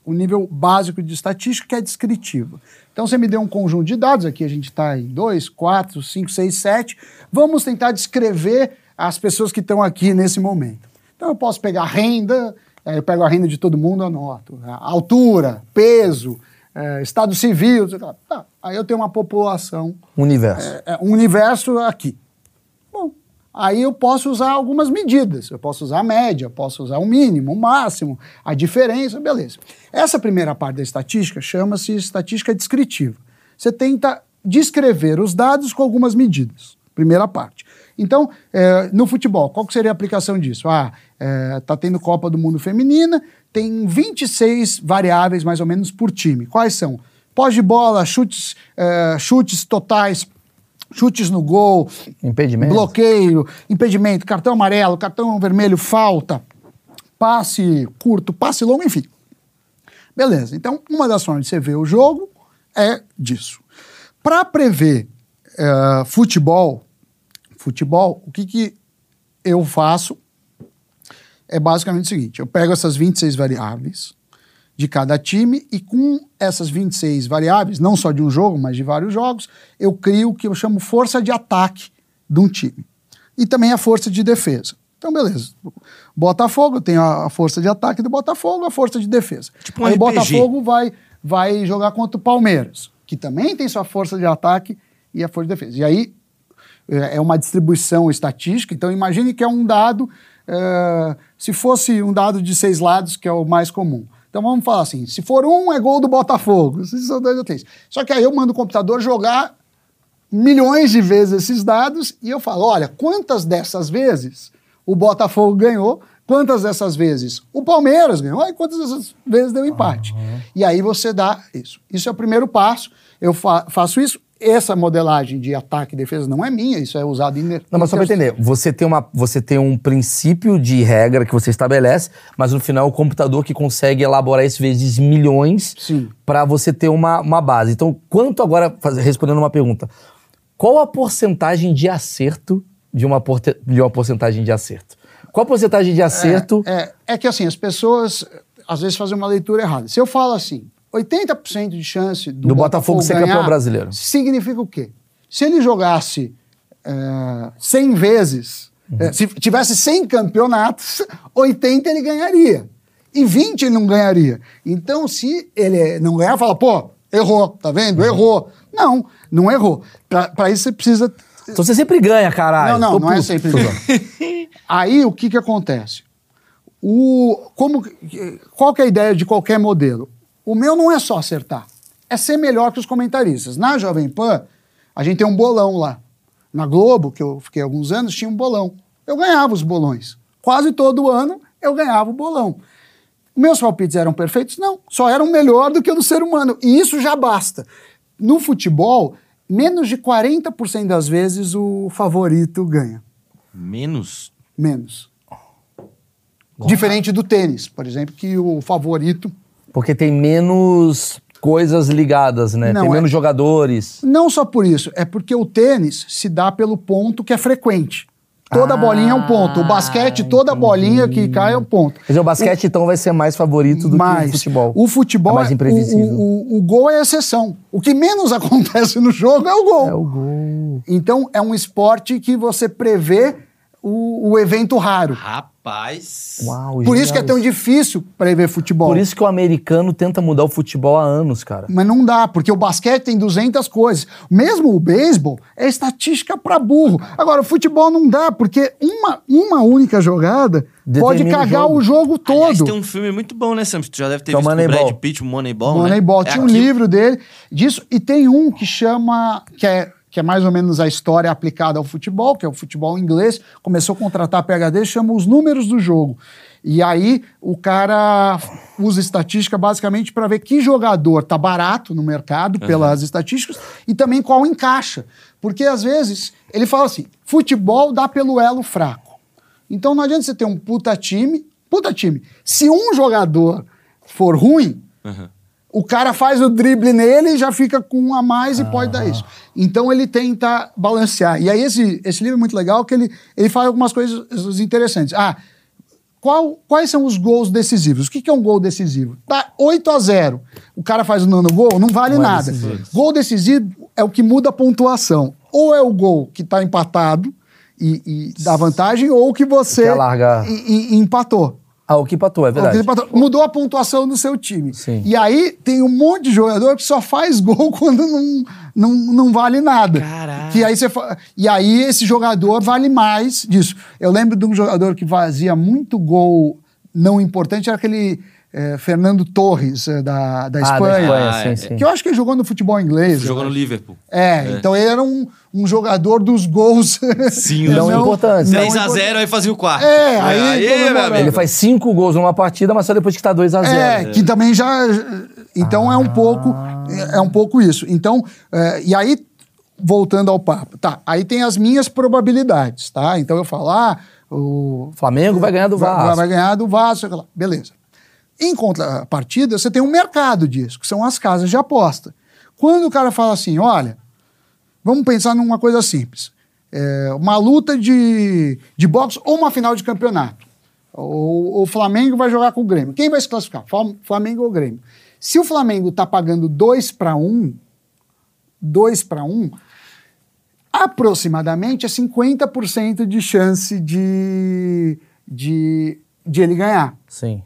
o nível básico de estatística, que é descritiva. Então você me deu um conjunto de dados, aqui a gente está em 2, 4, 5, 6, 7. Vamos tentar descrever as pessoas que estão aqui nesse momento. Então eu posso pegar renda, eh, eu pego a renda de todo mundo, anoto. A altura, peso, eh, estado civil. Tá, aí eu tenho uma população Universo. é, é um universo aqui. Aí eu posso usar algumas medidas. Eu posso usar a média, posso usar o mínimo, o máximo, a diferença, beleza. Essa primeira parte da estatística chama-se estatística descritiva. Você tenta descrever os dados com algumas medidas. Primeira parte. Então, é, no futebol, qual seria a aplicação disso? Ah, é, tá tendo Copa do Mundo Feminina, tem 26 variáveis mais ou menos por time. Quais são? Pós de bola, chutes, é, chutes totais, chutes no gol, Impedimento. bloqueio, impedimento, cartão amarelo, cartão vermelho, falta, passe curto, passe longo, enfim. Beleza. Então, uma das formas de você ver o jogo é disso. Para prever eh, futebol, futebol, o que, que eu faço é basicamente o seguinte: eu pego essas 26 variáveis de cada time e com essas 26 variáveis, não só de um jogo, mas de vários jogos, eu crio o que eu chamo força de ataque de um time. E também a força de defesa. Então, beleza. Botafogo tem a força de ataque do Botafogo, a força de defesa. Tipo um Aí o. Botafogo vai, vai jogar contra o Palmeiras, que também tem sua força de ataque e a força de defesa. E aí é é uma distribuição estatística. Então, imagine que é um dado, é, se fosse um dado de seis lados, que é o mais comum. Então, vamos falar assim: se for um, é gol do Botafogo. Se são dois ou três. Só que aí eu mando o computador jogar milhões de vezes esses dados e eu falo: olha, quantas dessas vezes o Botafogo ganhou, quantas dessas vezes o Palmeiras ganhou e quantas dessas vezes deu empate. E aí você dá isso. Isso é o primeiro passo. Eu fa- faço isso. Essa modelagem de ataque e defesa não é minha, isso é usado em. Não, mas só pra entender, você tem, uma, você tem um princípio de regra que você estabelece, mas no final é o computador que consegue elaborar isso vezes milhões para você ter uma, uma base. Então, quanto agora, faz- respondendo uma pergunta, qual a porcentagem de acerto de uma, porte- de uma porcentagem de acerto? Qual a porcentagem de acerto? É, é que assim, as pessoas às vezes fazem uma leitura errada. Se eu falo assim, 80% de chance do, Do Botafogo ser ganhar, campeão brasileiro. Significa o quê? Se ele jogasse é, 100 vezes, Uhum. é, se tivesse 100 campeonatos, 80 ele ganharia. E 20 ele não ganharia. Então, se ele não ganhar, fala, pô, errou, tá vendo? Uhum. Errou. Não, não errou. Para isso você precisa Então você sempre ganha, caralho. não, não, Tô não é puto. sempre. Tô zoando. Aí o que que acontece? O, como, qual que é a ideia de qualquer modelo? O meu não é só acertar, é ser melhor que os comentaristas. Na Jovem Pan, a gente tem um bolão lá. Na Globo, que eu fiquei alguns anos, tinha um bolão. Eu ganhava os bolões. Quase todo ano eu ganhava o bolão. Meus palpites eram perfeitos? Não, só eram melhor do que o do ser humano. E isso já basta. No futebol, menos de 40% das vezes o favorito ganha. Menos. Menos. Diferente do tênis, por exemplo, que o favorito. Porque tem menos coisas ligadas, né? Não, tem é- menos jogadores. Não só por isso, é porque o tênis se dá pelo ponto que é frequente. Toda Ah, bolinha é um ponto. O basquete, toda bolinha que cai é um ponto. Quer dizer, o basquete, então, vai ser mais favorito do Mas que o futebol. O futebol É mais é- imprevisível. O, o- o gol é exceção. O que menos acontece no jogo é o gol. É o gol. Então é um esporte que você prevê o, o evento raro. Rapaz. Uau, Por isso que é tão difícil prever futebol. Por isso que o americano tenta mudar o futebol há anos, cara. Mas não dá, porque o basquete tem 200 coisas. Mesmo o beisebol é estatística para burro. Agora, o futebol não dá, porque uma, uma única jogada pode Determina o cagar jogo. o jogo todo. Aliás, tem um filme muito bom, né, Sam? Tu já deve ter Que é o visto com o Moneyball. Brad Pitt, o Moneyball, né? Moneyball. É Tinha um aquilo- livro dele disso. E tem um que chama. Que é, que é mais ou menos a história aplicada ao futebol, que é o futebol inglês. Começou a contratar PHD, chama Os Números do Jogo. E aí o cara usa estatística basicamente para ver que jogador tá barato no mercado pelas estatísticas e também qual encaixa. Porque às vezes ele fala assim: futebol dá pelo elo fraco. Então não adianta você ter um puta time, puta time. Se um jogador for ruim, Aham. O cara faz o drible nele e já fica com um a mais e pode dar isso. Então ele tenta balancear. E aí esse, esse livro é muito legal que ele, ele fala algumas coisas interessantes. Ah, qual- quais são os gols decisivos? O que, que é um gol decisivo? Tá 8 a 0 O cara faz o nono gol, não vale Não é nada. decisivo. Gol decisivo é o que muda a pontuação. Ou é o gol que está empatado e, e dá vantagem, ou que você e- e- empatou. Ah, o que empatou, é verdade. Patrou- Mudou a pontuação do seu time. Sim. E aí tem um monte de jogador que só faz gol quando não, não, não vale nada. Caraca. Que aí você fa- E aí esse jogador vale mais disso. Eu lembro de um jogador que fazia muito gol não importante, era aquele eh, Fernando Torres, eh, da, da Ah, da Espanha. Espanha, Ah, sim, é. sim. Que eu acho que ele jogou no futebol inglês. Jogou eu no. Liverpool. É, então ele era um, um jogador dos gols. Sim, Não não 6 a 0 aí fazia o quarto. É, aí meu comemorava. amigo. Ele faz cinco gols numa partida, mas só depois que tá 2 a 0 É, que também já. Então é um pouco é um pouco isso. Então, é, e aí, voltando ao papo, tá? Aí tem as minhas probabilidades, tá? Então eu falo, ah, o Flamengo vai ganhar do vai, Vasco. vai ganhar do Vasco, sei lá. beleza. Em contrapartida, você tem um mercado disso, que são as casas de aposta. Quando o cara fala assim, olha, vamos pensar numa coisa simples. É, uma luta de, de boxe ou uma final de campeonato. O, o Flamengo vai jogar com o Grêmio. Quem vai se classificar? Flam- Flamengo ou Grêmio? Se o Flamengo está pagando 2 para 1, 2 para 1, aproximadamente é 50% de chance de, de, de ele ganhar. Sim.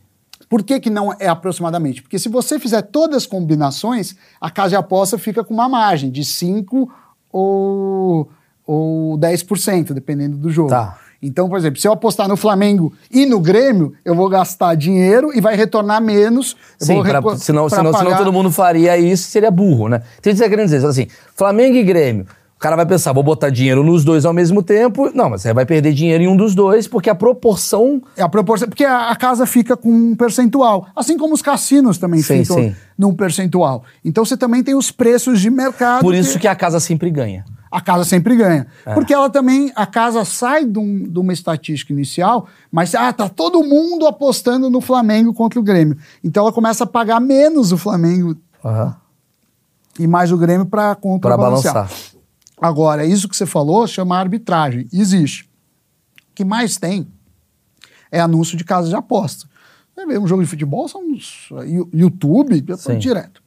Por que, que não é aproximadamente? Porque se você fizer todas as combinações, a casa de aposta fica com uma margem de 5 ou, ou ou 10%, dependendo do jogo. Tá. Então, por exemplo, se eu apostar no Flamengo e no Grêmio, eu vou gastar dinheiro e vai retornar menos. Eu Sim, pra, senão, pra senão, senão pagar- todo mundo faria isso seria burro, né? Então, você tá querendo dizer assim, Flamengo e Grêmio. O cara vai pensar, vou botar dinheiro nos dois ao mesmo tempo. Não, mas você vai perder dinheiro em um dos dois, porque a proporção. É a proporção, porque a, casa fica com um percentual, assim como os cassinos também Sim, ficam sim. num percentual. Então você também tem os preços de mercado. Por isso que a casa sempre ganha. a casa sempre ganha. É. Porque ela também, a casa sai de, um- de uma estatística inicial, mas ah, tá todo mundo apostando no Flamengo contra o Grêmio. Então ela começa a pagar menos o Flamengo Aham. e mais o Grêmio para Pra contrabalancear. balançar. Agora, isso que você falou chama arbitragem. Existe. O que mais tem é anúncio de casas de aposta. Você vê um jogo de futebol, são YouTube, direto.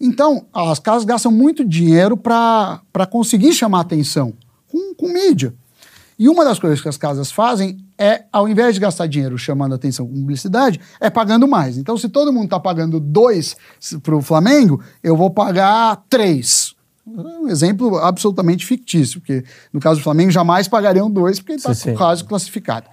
Então, as casas gastam muito dinheiro para conseguir chamar atenção com, com mídia. E uma das coisas que as casas fazem é, ao invés de gastar dinheiro chamando atenção com publicidade, é pagando mais. Então, se todo mundo está pagando dois para o Flamengo, eu vou pagar três. Um exemplo absolutamente fictício, porque no caso do Flamengo jamais pagariam dois, porque está Sim, com o caso classificado.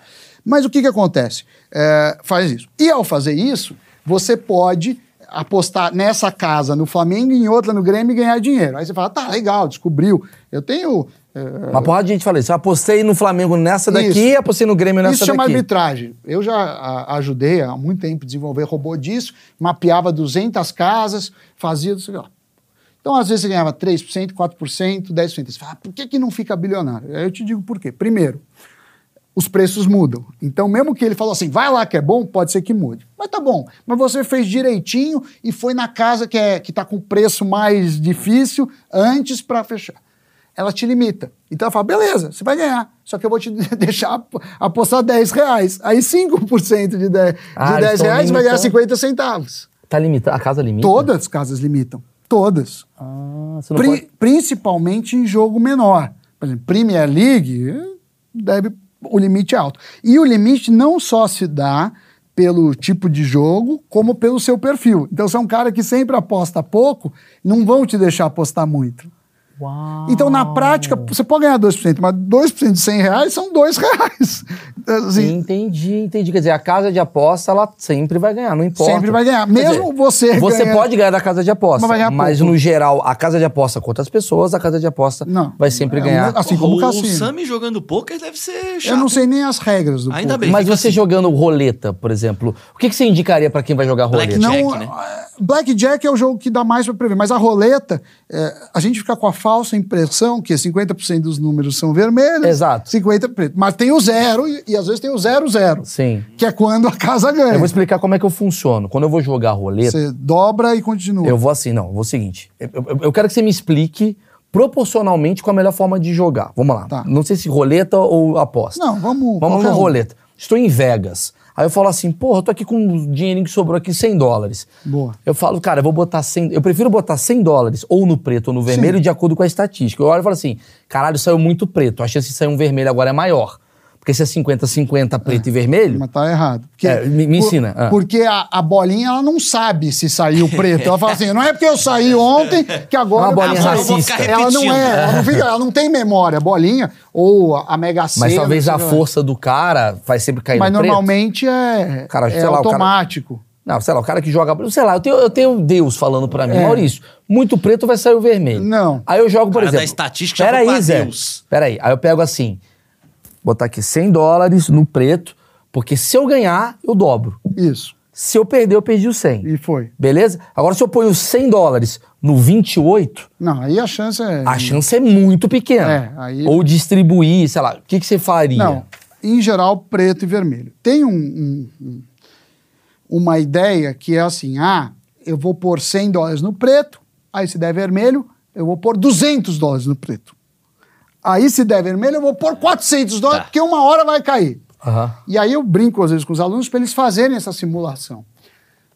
Mas o que, que acontece? É, faz isso. E ao fazer isso, você pode apostar nessa casa no Flamengo e em outra no Grêmio e ganhar dinheiro. Aí você fala, tá, legal, descobriu. Eu tenho. é, Uma porrada de gente fala isso. Eu apostei no Flamengo nessa daqui, Isso. apostei no Grêmio nessa Isso chama daqui. arbitragem. Eu já a- ajudei há muito tempo a desenvolver robô disso, mapeava 200 casas, fazia, sei lá. Então, às vezes, você ganhava 3%, 4%, 10%. Você fala, ah, por que, que não fica bilionário? Aí eu te digo por quê. Primeiro, os preços mudam. Então, mesmo que ele falou assim, vai lá que é bom, pode ser que mude. Mas tá bom. Mas você fez direitinho e foi na casa que é que está com o preço mais difícil antes para fechar. Ela te limita. Então ela fala, beleza, você vai ganhar. Só que eu vou te deixar ap- apostar 10 reais. Aí 5% de 10, Ah, de eles 10 tão reais vai ganhar limitando. 50 centavos. Tá limitado. A casa limita? Todas as casas limitam. Todas. Ah, você Pri- pode... Principalmente em jogo menor. Por exemplo, Premier League, deve, o limite é alto. E o limite não só se dá pelo tipo de jogo, como pelo seu perfil. Então, se é um cara que sempre aposta pouco, não vão te deixar apostar muito. Uau. Então, na prática, você pode ganhar 2%, mas 2% de 100 reais são 2 reais. Assim, Entendi, entendi. Quer dizer, a casa de aposta, ela sempre vai ganhar, não importa. Sempre vai ganhar. Mesmo você Você ganha- pode ganhar da casa de aposta, Mas vai ganhar mas no geral, a casa de aposta contra as pessoas, a casa de aposta Não. vai sempre É, ganhar. assim como o o cassino. Sammy jogando poker deve ser chato. Eu não sei nem as regras do Ainda poker. bem. Mas você assim. jogando roleta, por exemplo, o que, que você indicaria pra quem vai jogar roleta? Blackjack. Não, né? eh, Blackjack é o jogo que dá mais para prever, mas a roleta, eh, a gente fica com a falsa impressão que 50% dos números são vermelhos, Exato. 50% preto. Mas tem o zero e, e às vezes tem o zero zero, Sim. que é quando a casa ganha. Eu vou explicar como é que eu funciono. Quando eu vou jogar roleta, Você dobra e continua. eu vou assim, não, eu vou o seguinte. Eu, eu- eu quero que você me explique proporcionalmente qual a melhor forma de jogar. Vamos lá. Tá. Não sei se roleta ou aposta. Não, vamos. Vamos um. roleta. Estou em Vegas. Aí eu falo assim, porra, eu tô aqui com um dinheirinho que sobrou aqui, 100 dólares. Boa. Eu falo, cara, eu vou botar 100... Eu prefiro botar 100 dólares ou no preto ou no vermelho de acordo com a estatística. Eu olho e falo assim, caralho, saiu muito preto. A chance de sair um vermelho agora é maior. Porque se é 50-50 preto e vermelho... Mas tá errado. Porque, É, me- me por- ensina, ah. Porque a, a bolinha, ela não sabe se saiu preto. Ela fala assim, não é porque eu saí ontem que agora... Uma bolinha eu racista. Ela não é, ela não, fica- ela não tem memória. A bolinha ou a, Mega Sena... Mas talvez a força do cara vai sempre cair Mas no preto. normalmente é, Cara, é sei lá, o cara- automático. Não, sei lá, o cara que joga. Sei lá, eu tenho, eu tenho Deus falando pra mim, É. Maurício, muito preto vai sair o vermelho. Não. Aí eu jogo, por Cara da exemplo. estatística já Pera foi pra aí, Zé. Deus. Pera aí. Aí eu pego assim, botar aqui 100 dólares no preto, porque se eu ganhar, eu dobro. Isso. Se eu perder, eu perdi o 100. E foi. Beleza? Agora, se eu ponho 100 dólares no 28, Não, aí a chance é... a chance é muito pequena. É, aí- Ou distribuir, sei lá. O que, que você faria? Não, em geral, preto e vermelho. Tem um- um- um- uma ideia que é assim: ah, eu vou pôr 100 dólares no preto, aí se der vermelho, eu vou pôr 200 dólares no preto. Aí se der vermelho, eu vou pôr 400 dólares, Tá. porque uma hora vai cair. Aham. E aí eu brinco às vezes com os alunos para eles fazerem essa simulação.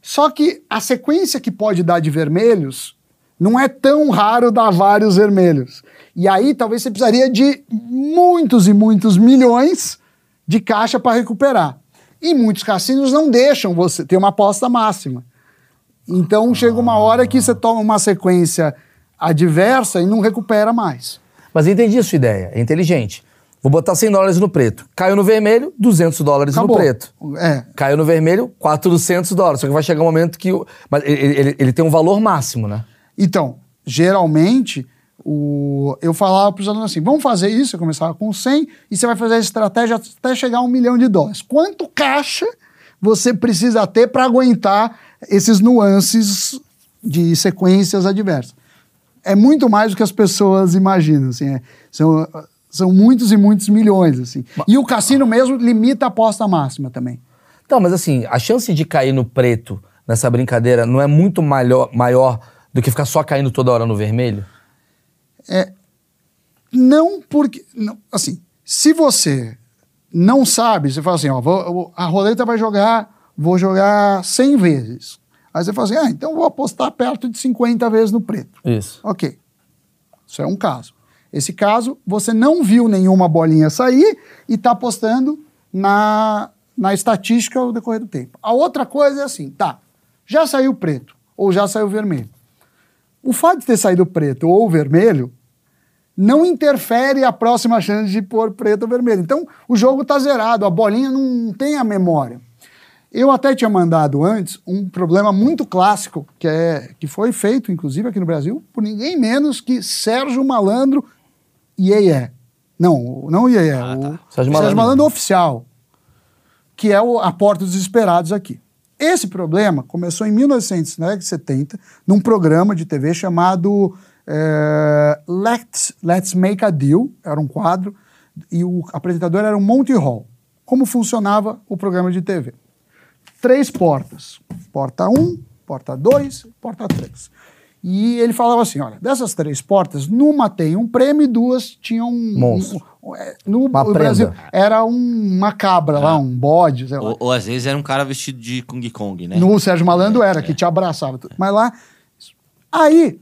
Só que a sequência que pode dar de vermelhos não é tão raro dar vários vermelhos. E aí talvez você precisaria de muitos e muitos milhões de caixa para recuperar. E muitos cassinos não deixam você ter uma aposta máxima. Então chega uma hora que você toma uma sequência adversa e não recupera mais. Mas eu entendi a sua ideia, é inteligente. Vou botar 100 dólares no preto. Caiu no vermelho, 200 dólares Acabou. no preto. É. Caiu no vermelho, 400 dólares. Só que vai chegar um momento que... Mas ele, ele- ele tem um valor máximo, né? Então, geralmente, o... eu falava para os alunos assim: vamos fazer isso. Eu começava com 100 e você vai fazer a estratégia até chegar a um milhão de dólares. Quanto caixa você precisa ter para aguentar esses nuances de sequências adversas? É muito mais do que as pessoas imaginam. Assim, é- são, são muitos e muitos milhões. Assim. E o cassino mesmo limita a aposta máxima também. Então, mas assim, a chance de cair no preto nessa brincadeira não é muito maior, maior do que ficar só caindo toda hora no vermelho? Não porque. não, assim, se você não sabe, você fala assim: ó, vou- a roleta vai jogar, vou jogar 100 vezes. Aí você fala assim: ah, então vou apostar perto de 50 vezes no preto. Isso. Ok. Isso é um caso. Esse caso, você não viu nenhuma bolinha sair e está apostando na, na estatística ao decorrer do tempo. A outra coisa é assim: tá, já saiu preto ou já saiu vermelho. O fato de ter saído preto ou vermelho não interfere a próxima chance de pôr preto ou vermelho. Então, o jogo está zerado, a bolinha não tem a memória. Eu até tinha mandado antes um problema muito clássico, que, é, que foi feito, inclusive, aqui no Brasil, por ninguém menos que Sérgio Malandro Iê. Não, não o Iê, Ah, o tá. Sérgio, Sérgio Malandro. Malandro oficial, que é o, a Porta dos Desesperados aqui. Esse problema começou em 1970, num programa de TV chamado eh, Let's, Let's Make a Deal, era um quadro, e o apresentador era o Monty Hall. Como funcionava o programa de TV? Três portas. Porta 1, um, porta 2, porta 3. E ele falava assim: olha, dessas três portas, numa tem um prêmio e duas tinham um. Monstro. um- é, no Uma no prenda. Brasil era um- uma cabra lá, um bode, sei lá. Ou, ou às vezes era um cara vestido de Kung Kong, né? No Sérgio Malandro era, que te abraçava. tudo. Mas lá. Aí,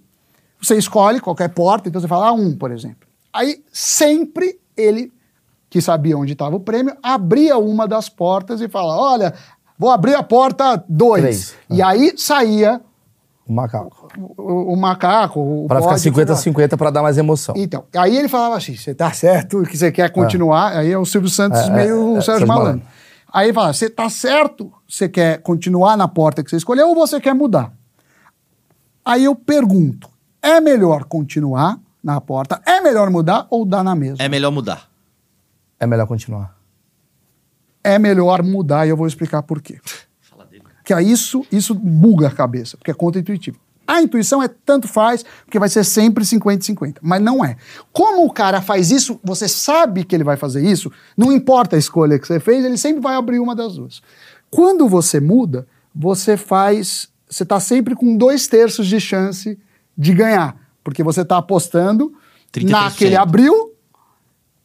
você escolhe qualquer porta, então você fala, ah, um, por exemplo. Aí, sempre ele, que sabia onde estava o prêmio, abria uma das portas e fala: olha, vou abrir a porta 2. Três. E aí saía O macaco. o, o macaco. O Pra ficar bode, 50-50 pra dar mais emoção. então, aí ele falava assim: você tá certo que você quer continuar. Aí é o Silvio Santos, É, meio é, o é, Sérgio Sérgio Malandro. Aí ele fala: você tá certo, você quer continuar na porta que você escolheu ou você quer mudar? Aí eu pergunto: é melhor continuar na porta? É melhor mudar ou dar na mesma? É melhor mudar. É melhor continuar. É melhor mudar e eu vou explicar por quê. Que aí isso, isso buga a cabeça, porque é contra-intuitivo. A intuição é tanto faz, porque vai ser sempre 50-50. Mas não é. Como o cara faz isso, você sabe que ele vai fazer isso, não importa a escolha que você fez, ele sempre vai abrir uma das duas. Quando você muda, você faz. Você está sempre com dois terços de chance de ganhar. Porque você está apostando 30%. na que ele abriu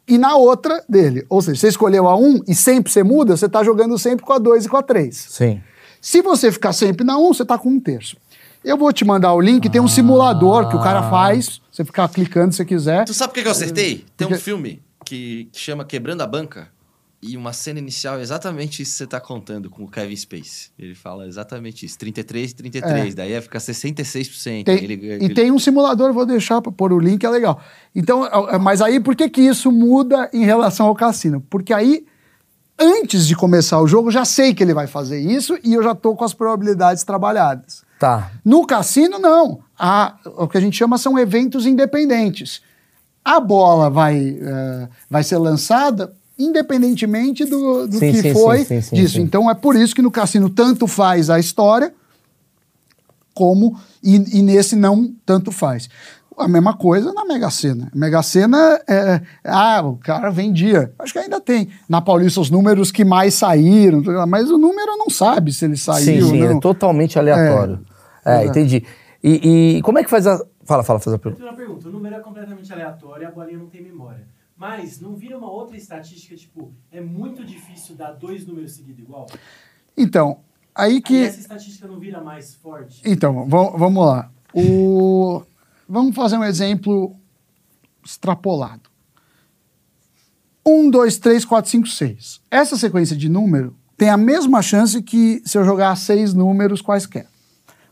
e na outra dele. Ou seja, você escolheu a um e sempre você muda, você está jogando sempre com a dois e com a três. Sim. Se você ficar sempre na 1, você tá com um terço. Eu vou te mandar o link, tem um simulador que o cara faz, você ficar clicando se quiser. Tu sabe por que que eu acertei? Tem um Porque- filme que, que chama Quebrando a Banca. E uma cena inicial é exatamente isso que você tá contando com o Kevin Space. Ele fala exatamente isso. 33 e 33. Daí ia ficar 66%. Tem- Ele- e ele- tem um simulador, vou deixar para pôr o link, é legal. Então, é- é- mas aí por que que isso muda em relação ao cassino? Porque aí, antes de começar o jogo, eu já sei que ele vai fazer isso e eu já tô com as probabilidades trabalhadas. Tá. No cassino, não. A- o que a gente chama são eventos independentes. A bola vai, eh, vai ser lançada independentemente do, do Sim, que sim, foi sim, sim, sim, disso. sim. Então é por isso que no cassino tanto faz a história como e, e nesse não tanto faz. A mesma coisa na Mega Sena. Mega Sena é. Ah, o cara vendia. Acho que ainda tem. Na Paulista, os números que mais saíram, mas o número não sabe se ele saiu sim, sim, não. é totalmente aleatório. É, Exato. entendi. E, e como é que faz a. Fala, fala, faz a Eu pergunta. tenho uma pergunta. O número é completamente aleatório e a bolinha não tem memória. Mas não vira uma outra estatística, tipo, é muito difícil dar dois números seguidos igual? Então, aí Aí que. essa estatística não vira mais forte? Então, va- vamos lá. O... Vamos fazer um exemplo extrapolado. 1, 2, 3, 4, 5, 6. Essa sequência de número tem a mesma chance que se eu jogar seis números quaisquer.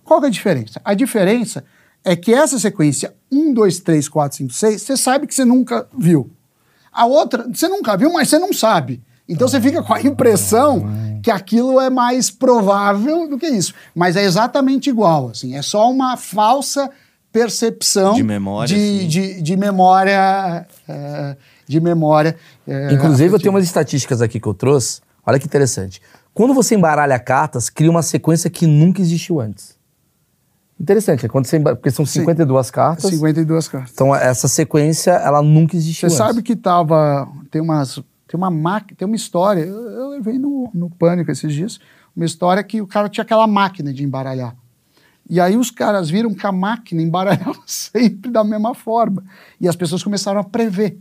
Qual que é a diferença? A diferença é que essa sequência 1, 2, 3, 4, 5, 6, você sabe que você nunca viu. A outra, você nunca viu, mas você não sabe. Então você fica com a impressão que aquilo é mais provável do que isso. Mas é exatamente igual, assim. É só uma falsa percepção De memória, de, sim. de, de memória é, de memória. é, Inclusive, eu tenho umas estatísticas aqui que eu trouxe. Olha que interessante. Quando você embaralha cartas, cria uma sequência que nunca existiu antes. Interessante, né? Quando você porque são Sim. 52 cartas. 52 cartas. Então, essa sequência, ela nunca existiu Você antes. sabe que tava. Tem umas. Tem uma máquina, tem uma história. Eu, eu levei no, no pânico esses dias. Uma história que o cara tinha aquela máquina de embaralhar. E aí os caras viram que a máquina embaralhava sempre da mesma forma. E as pessoas começaram a prever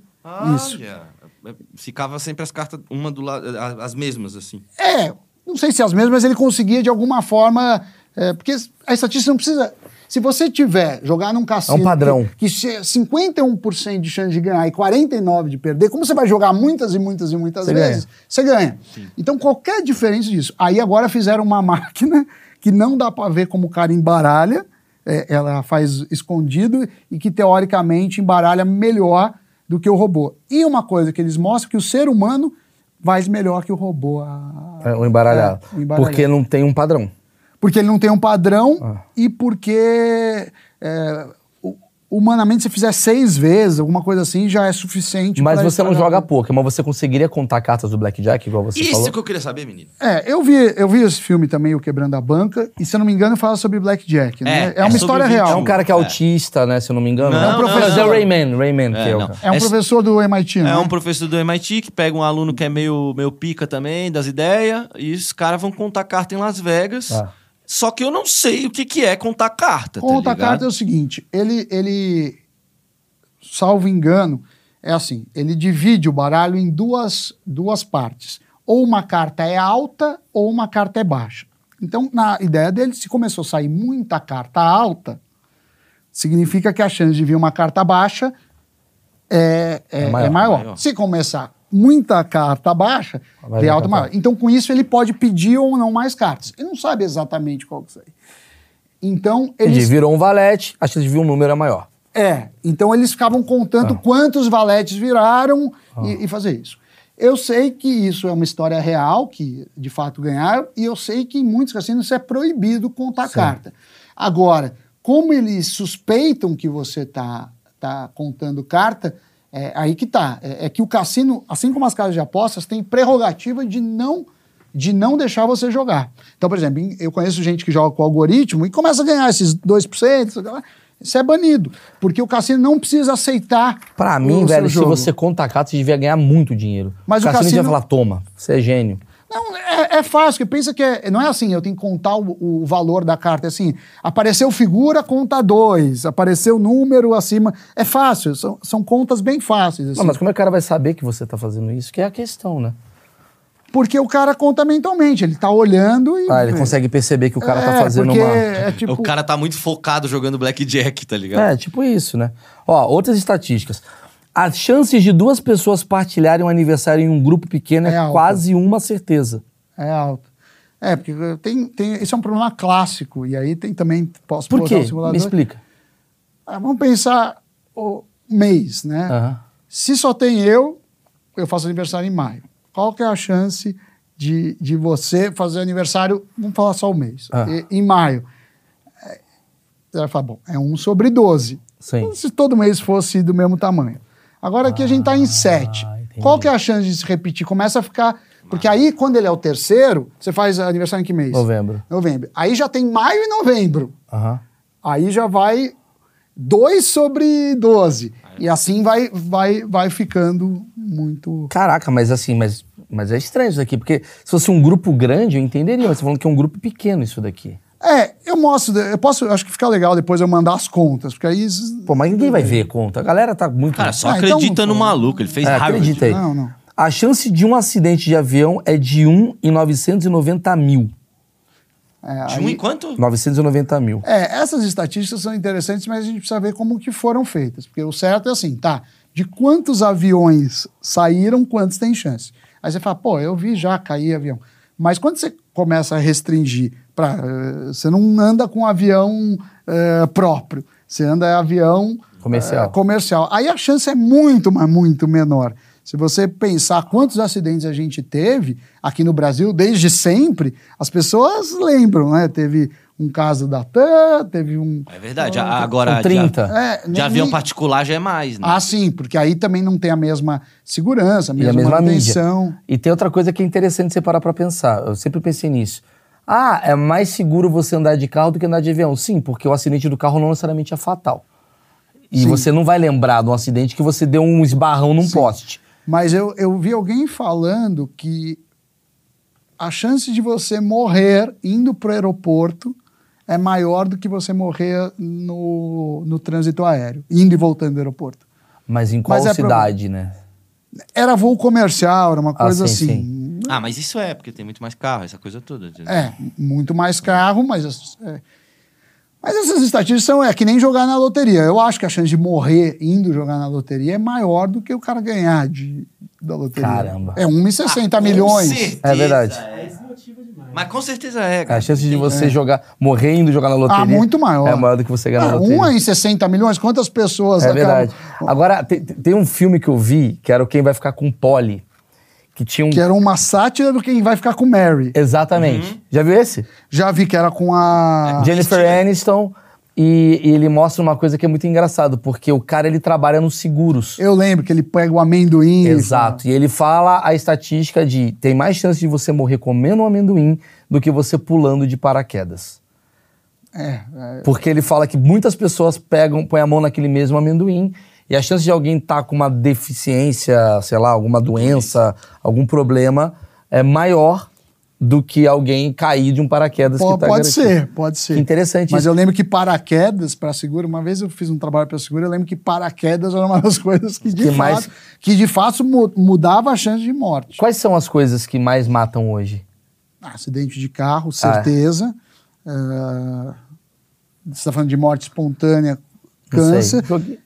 isso. Olha, ficava sempre as cartas, uma do lado, as mesmas, assim. É, não sei se as mesmas, mas ele conseguia de alguma forma. É, porque a estatística não precisa. Se você tiver jogar num cassino. É um padrão. Que, que che- 51% de chance de ganhar e 49% de perder, como você vai jogar muitas e muitas e muitas Você vezes, você ganha. Então, qualquer diferença disso. Aí agora fizeram uma máquina que não dá para ver como o cara embaralha, é, ela faz escondido e que teoricamente embaralha melhor do que o robô. E uma coisa que eles mostram que o ser humano faz melhor que o robô. a- É, o embaralhado. É, o embaralhado. Porque não tem um padrão. Porque ele não tem um padrão Ah. e porque é, hu- humanamente se fizer seis vezes, alguma coisa assim, já é suficiente. Mas você não joga poker, mas você conseguiria contar cartas do Blackjack, igual você Isso falou? que eu queria saber, menino. É, eu vi, eu vi esse filme também, O Quebrando a Banca, e se eu não me engano fala sobre Blackjack, né? É, É, é uma história real. É um cara que é É. autista, né? Se eu não me engano. Não, É um não, professor. não. É o Rayman, Rayman, que É, é, o não. cara. É um É- professor do MIT, né? É um professor do MIT que pega um aluno que é meio, meio pica também, das ideias, e os caras vão contar carta em Las Vegas. Ah. Só que eu não sei o que, que é contar carta. Conta tá a carta é o seguinte, ele, ele, salvo engano, é assim, ele divide o baralho em duas, duas partes. Ou uma carta é alta ou uma carta é baixa. Então, na ideia dele, se começou a sair muita carta alta, significa que a chance de vir uma carta baixa é, é, É é maior, maior. maior. Se começar muita carta baixa, Vai vir alta carta maior. Então, com isso, ele pode pedir ou não mais cartas. Ele não sabe exatamente qual que é. Então, Ele eles virou um valete, a chance de vir um número é maior. é, então eles ficavam contando quantos valetes viraram e, e fazer isso. Eu sei que isso é uma história real, que de fato ganharam, e eu sei que em muitos cassinos isso é proibido contar carta. Agora, como eles suspeitam que você está tá contando carta, é aí que tá. É, é que o cassino, assim como as casas de apostas, tem prerrogativa de não de não deixar você jogar. Então, por exemplo, em- eu conheço gente que joga com algoritmo e começa a ganhar esses 2%, sei lá. isso é banido, porque o cassino não precisa aceitar Pra o mim, velho, se jogo. você contar carta, você devia ganhar muito dinheiro. Mas o cassino devia cassino- falar, toma, você é gênio. Não, é, é fácil, pensa que é- não é assim, eu tenho que contar o, o valor da carta, é assim, apareceu figura, conta dois, apareceu número acima, é fácil, são, são contas bem fáceis. assim. Não, mas como é que o cara vai saber que você tá fazendo isso? Que é a questão, né? Porque o cara conta mentalmente, ele tá olhando e... Ah, ele consegue perceber que o cara tá É, fazendo porque uma... É, tipo, O cara tá muito focado jogando Blackjack, tá ligado? É, tipo isso, né? Ó, outras estatísticas. As chances de duas pessoas partilharem um aniversário em um grupo pequeno é, É quase uma certeza. É alto. É, porque tem, tem, esse é um problema clássico, e aí tem também, posso Por quê? Me explica. Ah, vamos pensar o mês, né? Se só tem eu, eu faço aniversário em maio. Qual que é a chance de, de você fazer aniversário, vamos falar só o mês, Ah. e- em maio? É, Você vai falar, bom, é um sobre 12. Sim. Se todo mês fosse do mesmo tamanho. Agora aqui a gente está em 7. Ah, entendi. Qual que é a chance de se repetir? Começa a ficar... Porque aí, quando ele é o terceiro, você faz aniversário em que mês? Novembro. Novembro. Aí já tem maio e novembro. Aham. Aí já vai 2 sobre 12. E assim vai, vai, vai ficando muito. Caraca, mas assim, mas, mas é estranho isso daqui, porque se fosse um grupo grande, eu entenderia, mas você tá falando que é um grupo pequeno isso daqui. É, eu mostro, eu posso, acho que fica legal depois eu mandar as contas, porque aí. Pô, mas ninguém vai ver conta. A galera tá muito. Cara, só Ah, então acredita não no maluco. Ele fez É, Harvard. acredita aí. Não, não. A chance de um acidente de avião é de 1 em 990 mil. É, De aí- um em quanto? 990 mil. É, essas estatísticas são interessantes, mas a gente precisa ver como que foram feitas. Porque o certo é assim, tá? De quantos aviões saíram, quantos tem chance? Aí você fala, pô, eu vi já cair avião. Mas quando você começa a restringir, pra, eh, você não anda com um avião eh, próprio, Você anda em avião Comercial. é, comercial. Aí a chance é muito, mas muito menor. Se você pensar quantos acidentes a gente teve aqui no Brasil, desde sempre, as pessoas lembram, né? Teve um caso da TAM, teve um. É verdade. a- Agora, Com 30. É, de, de nem- avião particular já é mais, né? Ah, sim, porque aí também não tem a mesma segurança, a E mesma, a mesma manutenção. mídia. E tem outra coisa que é interessante você parar pra pensar. Eu sempre pensei nisso. Ah, é mais seguro você andar de carro do que andar de avião. Sim, porque o acidente do carro não necessariamente é fatal. E Sim. você não vai lembrar de um acidente que você deu um esbarrão num poste. Mas eu, eu vi alguém falando que a chance de você morrer indo para o aeroporto é maior do que você morrer no, no trânsito aéreo, indo e voltando do aeroporto. Mas em qual Mas é cidade, né? Era voo comercial, era uma Ah, coisa sim, assim. Ah, mas isso é, porque tem muito mais carro, essa coisa toda. entendeu? É, muito mais carro, mas. é. Mas essas estatísticas são é que nem jogar na loteria. Eu acho que a chance de morrer indo jogar na loteria é maior do que o cara ganhar de, da loteria. Caramba. É 1,60 Ah, com milhões. certeza É verdade. É, é. Mas com certeza é, A cara. chance de você jogar, morrer indo jogar na loteria Ah, muito maior. é maior do que você ganhar na Ah, loteria. um em 60 milhões, quantas pessoas É acabam- verdade. Agora, tem, tem um filme que eu vi, que era o Quem Vai Ficar com Polly, que tinha um... Que era uma sátira do quem vai ficar com Mary. Exatamente. Já viu esse? Já vi que era com a. Jennifer Aniston e, e ele mostra uma coisa que é muito engraçado, porque o cara ele trabalha nos seguros. Eu lembro que ele pega o amendoim. e Exato. E ele fala a estatística de tem mais chance de você morrer comendo um amendoim do que você pulando de paraquedas. É, é, Porque ele fala que muitas pessoas pegam, põem a mão naquele mesmo amendoim e a chance de alguém estar com uma deficiência, sei lá, alguma doença, algum problema é maior do que alguém cair de um paraquedas po- que tá pode garantido. ser, pode ser. Que interessante Mas isso. eu lembro que paraquedas para seguro, uma vez eu fiz um trabalho para seguro, eu lembro que paraquedas era uma das coisas que de Que fato, mais- que de fato mu- mudava a chance de morte. Quais são as coisas que mais matam hoje? Acidente de carro, Ah. certeza. Ah, você está falando de morte espontânea. Câncer.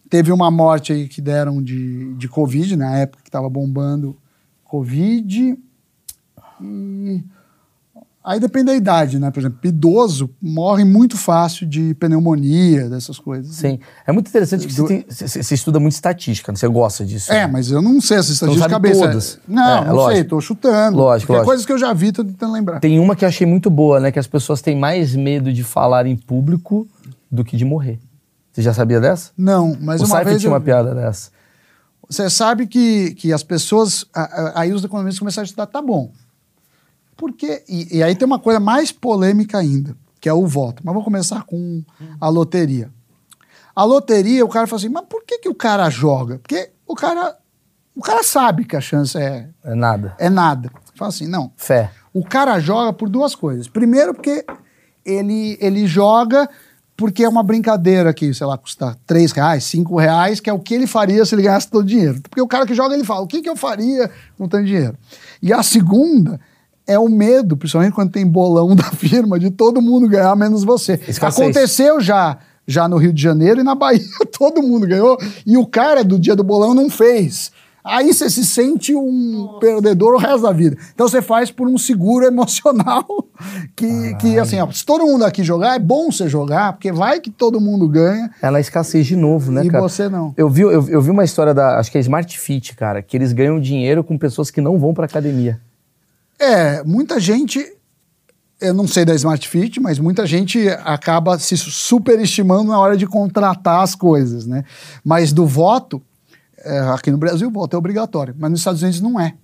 Teve uma morte aí que deram de, de Covid, na época que estava bombando Covid. E aí depende da idade, né? Por exemplo, idoso morre muito fácil de pneumonia, dessas coisas. Sim. É muito interessante que Do- você, tem- você- você estuda muito estatística, né? você gosta disso. É, né? mas eu não sei essa estatística de sabe cabeça. todas. Não, É, não lógico. sei, tô chutando. Lógico, é lógico. coisas que eu já vi, tô tentando lembrar. Tem uma que eu achei muito boa, né? Que as pessoas têm mais medo de falar em público do que de morrer. Você já sabia dessa? Não, mas o uma vez tinha eu uma piada dessa. Você sabe que, que as pessoas. Aí os economistas começaram a estudar, tá bom. Porque. E, e aí tem uma coisa mais polêmica ainda, que é o voto. Mas vou começar com a loteria. A loteria, o cara fala assim, mas por que, que o cara joga? Porque o cara. O cara sabe que a chance é, É nada. é nada. Fala assim, não. Fé. O cara joga por duas coisas. Primeiro, porque ele, ele joga porque é uma brincadeira que, sei lá, custa 3 reais, 5 reais, que é o que ele faria se ele ganhasse todo o dinheiro. Porque o cara que joga, ele fala, o que, que eu faria com tanto dinheiro? E a segunda é o medo, principalmente quando tem bolão da firma, de todo mundo ganhar, menos você. Escassez. Aconteceu já, já no Rio de Janeiro e na Bahia, todo mundo ganhou, e o cara do dia do bolão não fez. Aí você se sente um perdedor o resto da vida. Então você faz por um seguro emocional que, que assim, ó, se todo mundo aqui jogar, é bom você jogar, porque vai que todo mundo ganha É na escassez de novo, né, e cara? você não. Eu vi, eu, eu vi uma história da, acho que é Smart Fit, cara, que eles ganham dinheiro com pessoas que não vão pra academia. É, muita gente, eu não sei da Smart Fit, mas muita gente acaba se superestimando na hora de contratar as coisas, né? Mas do voto, é, aqui no Brasil o voto é obrigatório, mas nos Estados Unidos não é.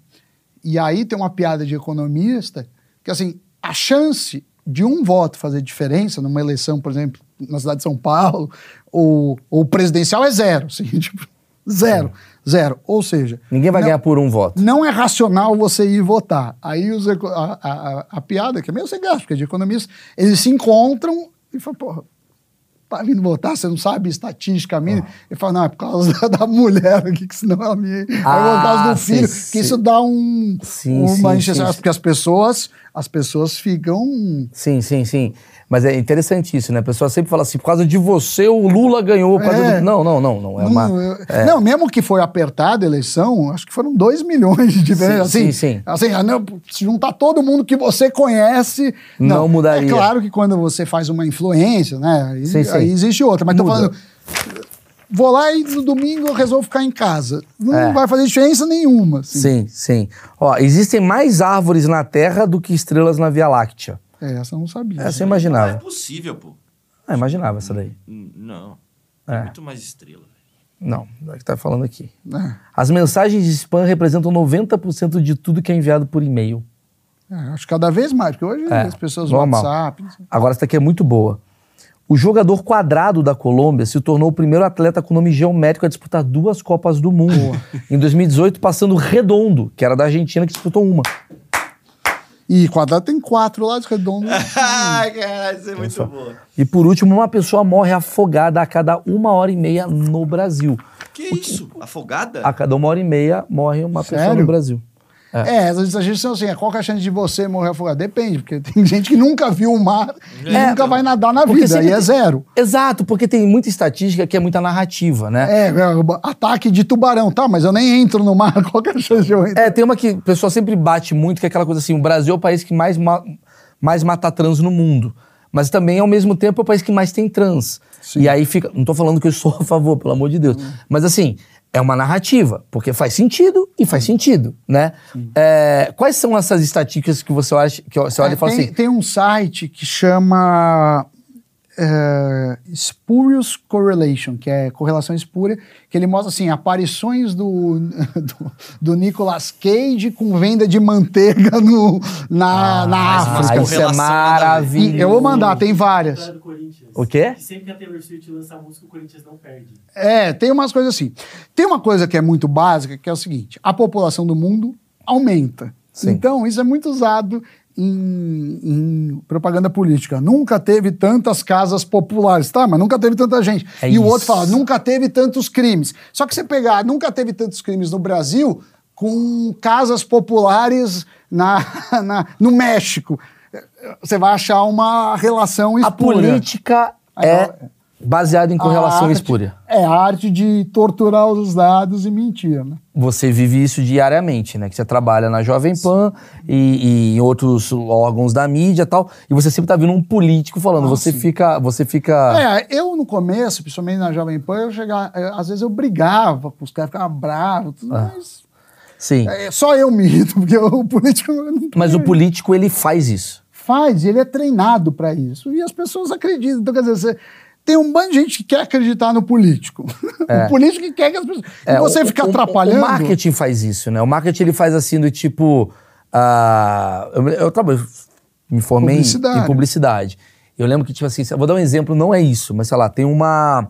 E aí tem uma piada de economista que, assim, a chance de um voto fazer diferença numa eleição, por exemplo, na cidade de São Paulo, ou, ou presidencial é zero, assim, tipo, zero, zero. Ou seja... Ninguém vai não- ganhar por um voto. não é racional você ir votar. Aí os a, a, a- a piada, que é meio sem graça, porque é de economistas, eles se encontram e falam, porra, tá vindo votar, você não sabe estatística mínima. Ele fala, não, é por causa da, da mulher aqui, que senão ela me... é por Ah, causa do sim, filho, sim. que isso dá um... Sim, uma sim, encheção, sim. porque as pessoas, as pessoas ficam... Sim, sim, sim. Mas é interessante isso, né? A pessoa sempre fala assim, por causa de você o Lula ganhou. É. do... Não, não, não, não. É uma... Não, eu- não, mesmo que foi apertada a eleição, acho que foram 2 milhões de diferença. Sim, Assim, sim, sim. assim ah, não, se juntar todo mundo que você conhece. Não mudaria. É claro que quando você faz uma influência, né? Aí, Sim, sim. aí existe outra. Mas tô Muda. falando, vou lá e no domingo eu resolvo ficar em casa. Não É. vai fazer diferença nenhuma. assim. Sim, sim. Ó, existem mais árvores na Terra do que estrelas na Via Láctea. É, essa eu não sabia. Essa eu Não é imaginava. possível, pô. Ah, imaginava essa daí. Não. É. É. muito mais estrela. Não, é o que tá falando aqui. É, As mensagens de spam representam 90% de tudo que é enviado por e-mail. é, acho que cada vez mais, porque hoje É, as pessoas no normal. WhatsApp. Agora, essa daqui é muito boa. O jogador quadrado da Colômbia se tornou o primeiro atleta com nome geométrico a disputar duas Copas do Mundo. em 2018, passando Redondo, que era da Argentina, que disputou uma. E quadrado tem quatro lados redondos. Ai, cara, isso é muito bom. E por último, uma pessoa morre afogada a cada uma hora e meia no Brasil. Que isso? Afogada? A cada uma hora e meia morre uma pessoa Sério? no Brasil. É, essas a gente são assim, qual que é a chance de você morrer afogado? Depende, porque tem gente que nunca viu o mar e É, nunca vai nadar na vida, sempre e é zero. Exato, porque tem muita estatística que é muita narrativa, né? É, é, ataque de tubarão, tá, mas eu nem entro no mar, qual que é a chance de eu entrar? É, tem uma que o pessoal sempre bate muito, que é aquela coisa assim: o Brasil é o país que mais, ma- mais mata trans no mundo. Mas também, ao mesmo tempo, é o país que mais tem trans. E aí fica. Não tô falando que eu sou a favor, pelo amor de Deus. Mas assim, é uma narrativa, porque faz sentido e faz sentido, né? É, quais são essas estatísticas que você olha, que você olha É, e fala tem, assim? tem um site que chama é, Spurious Correlation, que é correlação espúria, que ele mostra assim, aparições do, do, do Nicolas Cage com venda de manteiga no, na, na Ah, África. isso é maravilhoso. E eu vou mandar, tem várias. O quê? Que sempre que a Taylor Swift lança música, o Corinthians não perde. É, tem umas coisas assim. Tem uma coisa que é muito básica, que é o seguinte: a população do mundo aumenta. Sim. Então, isso é muito usado em, em propaganda política. Nunca teve tantas casas populares, tá? Mas nunca teve tanta gente. É e o isso. outro fala, nunca teve tantos crimes. Só que você pegar, nunca teve tantos crimes no Brasil com casas populares na, na- no México. Você vai achar uma relação A espúria. política Aí, é baseada em A correlação arte- espúria. É a arte de torturar os dados e mentir, né? Você vive isso diariamente, né? Que você trabalha na Jovem Pan e, e em outros órgãos da mídia e tal, e você sempre tá vendo um político falando. Você sim. fica, você fica. É, eu no começo, principalmente na Jovem Pan, eu chegava, eu- às vezes eu brigava, os caras ficavam bravos, tudo, Ah. mas Sim. é, só eu me irrito, porque o político Mas o político ele faz isso. faz, ele é treinado para isso, e as pessoas acreditam. Então, quer dizer, você, tem um bando de gente que quer acreditar no político. o político que quer que as pessoas... e você É, o- fica atrapalhando... O marketing faz isso, né? O marketing ele faz assim do tipo. ah, eu, eu me formei em- Publicidade. Eu lembro que, tipo assim, vou dar um exemplo, não é isso, mas sei lá, tem uma,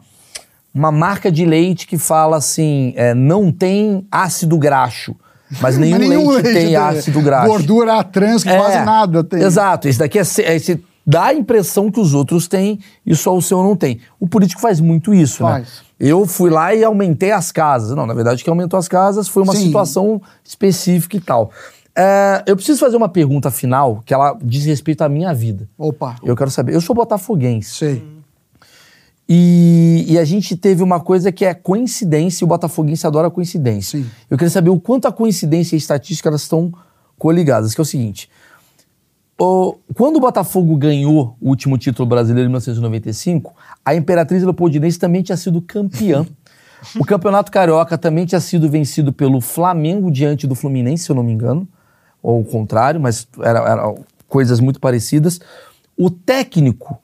uma marca de leite que fala assim: é, não tem ácido graxo. Mas nenhum, Mas leite, tem ácido graxo. Gordura trans que É, quase nada tem. Exato, esse daqui é, é esse dá a impressão que os outros têm e só o seu não tem. O político faz muito isso, né? Faz. Eu fui lá e aumentei as casas. Não, na verdade, quem aumentou as casas foi uma Sim. situação específica e tal. É, eu preciso fazer uma pergunta final que ela diz respeito à minha vida. Opa, Eu quero saber. Eu sou botafoguense. sei. E, e a gente teve uma coisa que é coincidência, e o Botafoguense adora coincidência. Sim. Eu queria saber o quanto a coincidência e a estatística elas estão coligadas, que é o seguinte. Quando o Botafogo ganhou o último título brasileiro em 1995, a Imperatriz Leopoldinense também tinha sido campeã. O Campeonato Carioca também tinha sido vencido pelo Flamengo diante do Fluminense, se eu não me engano. Ou o contrário, mas eram era coisas muito parecidas. O técnico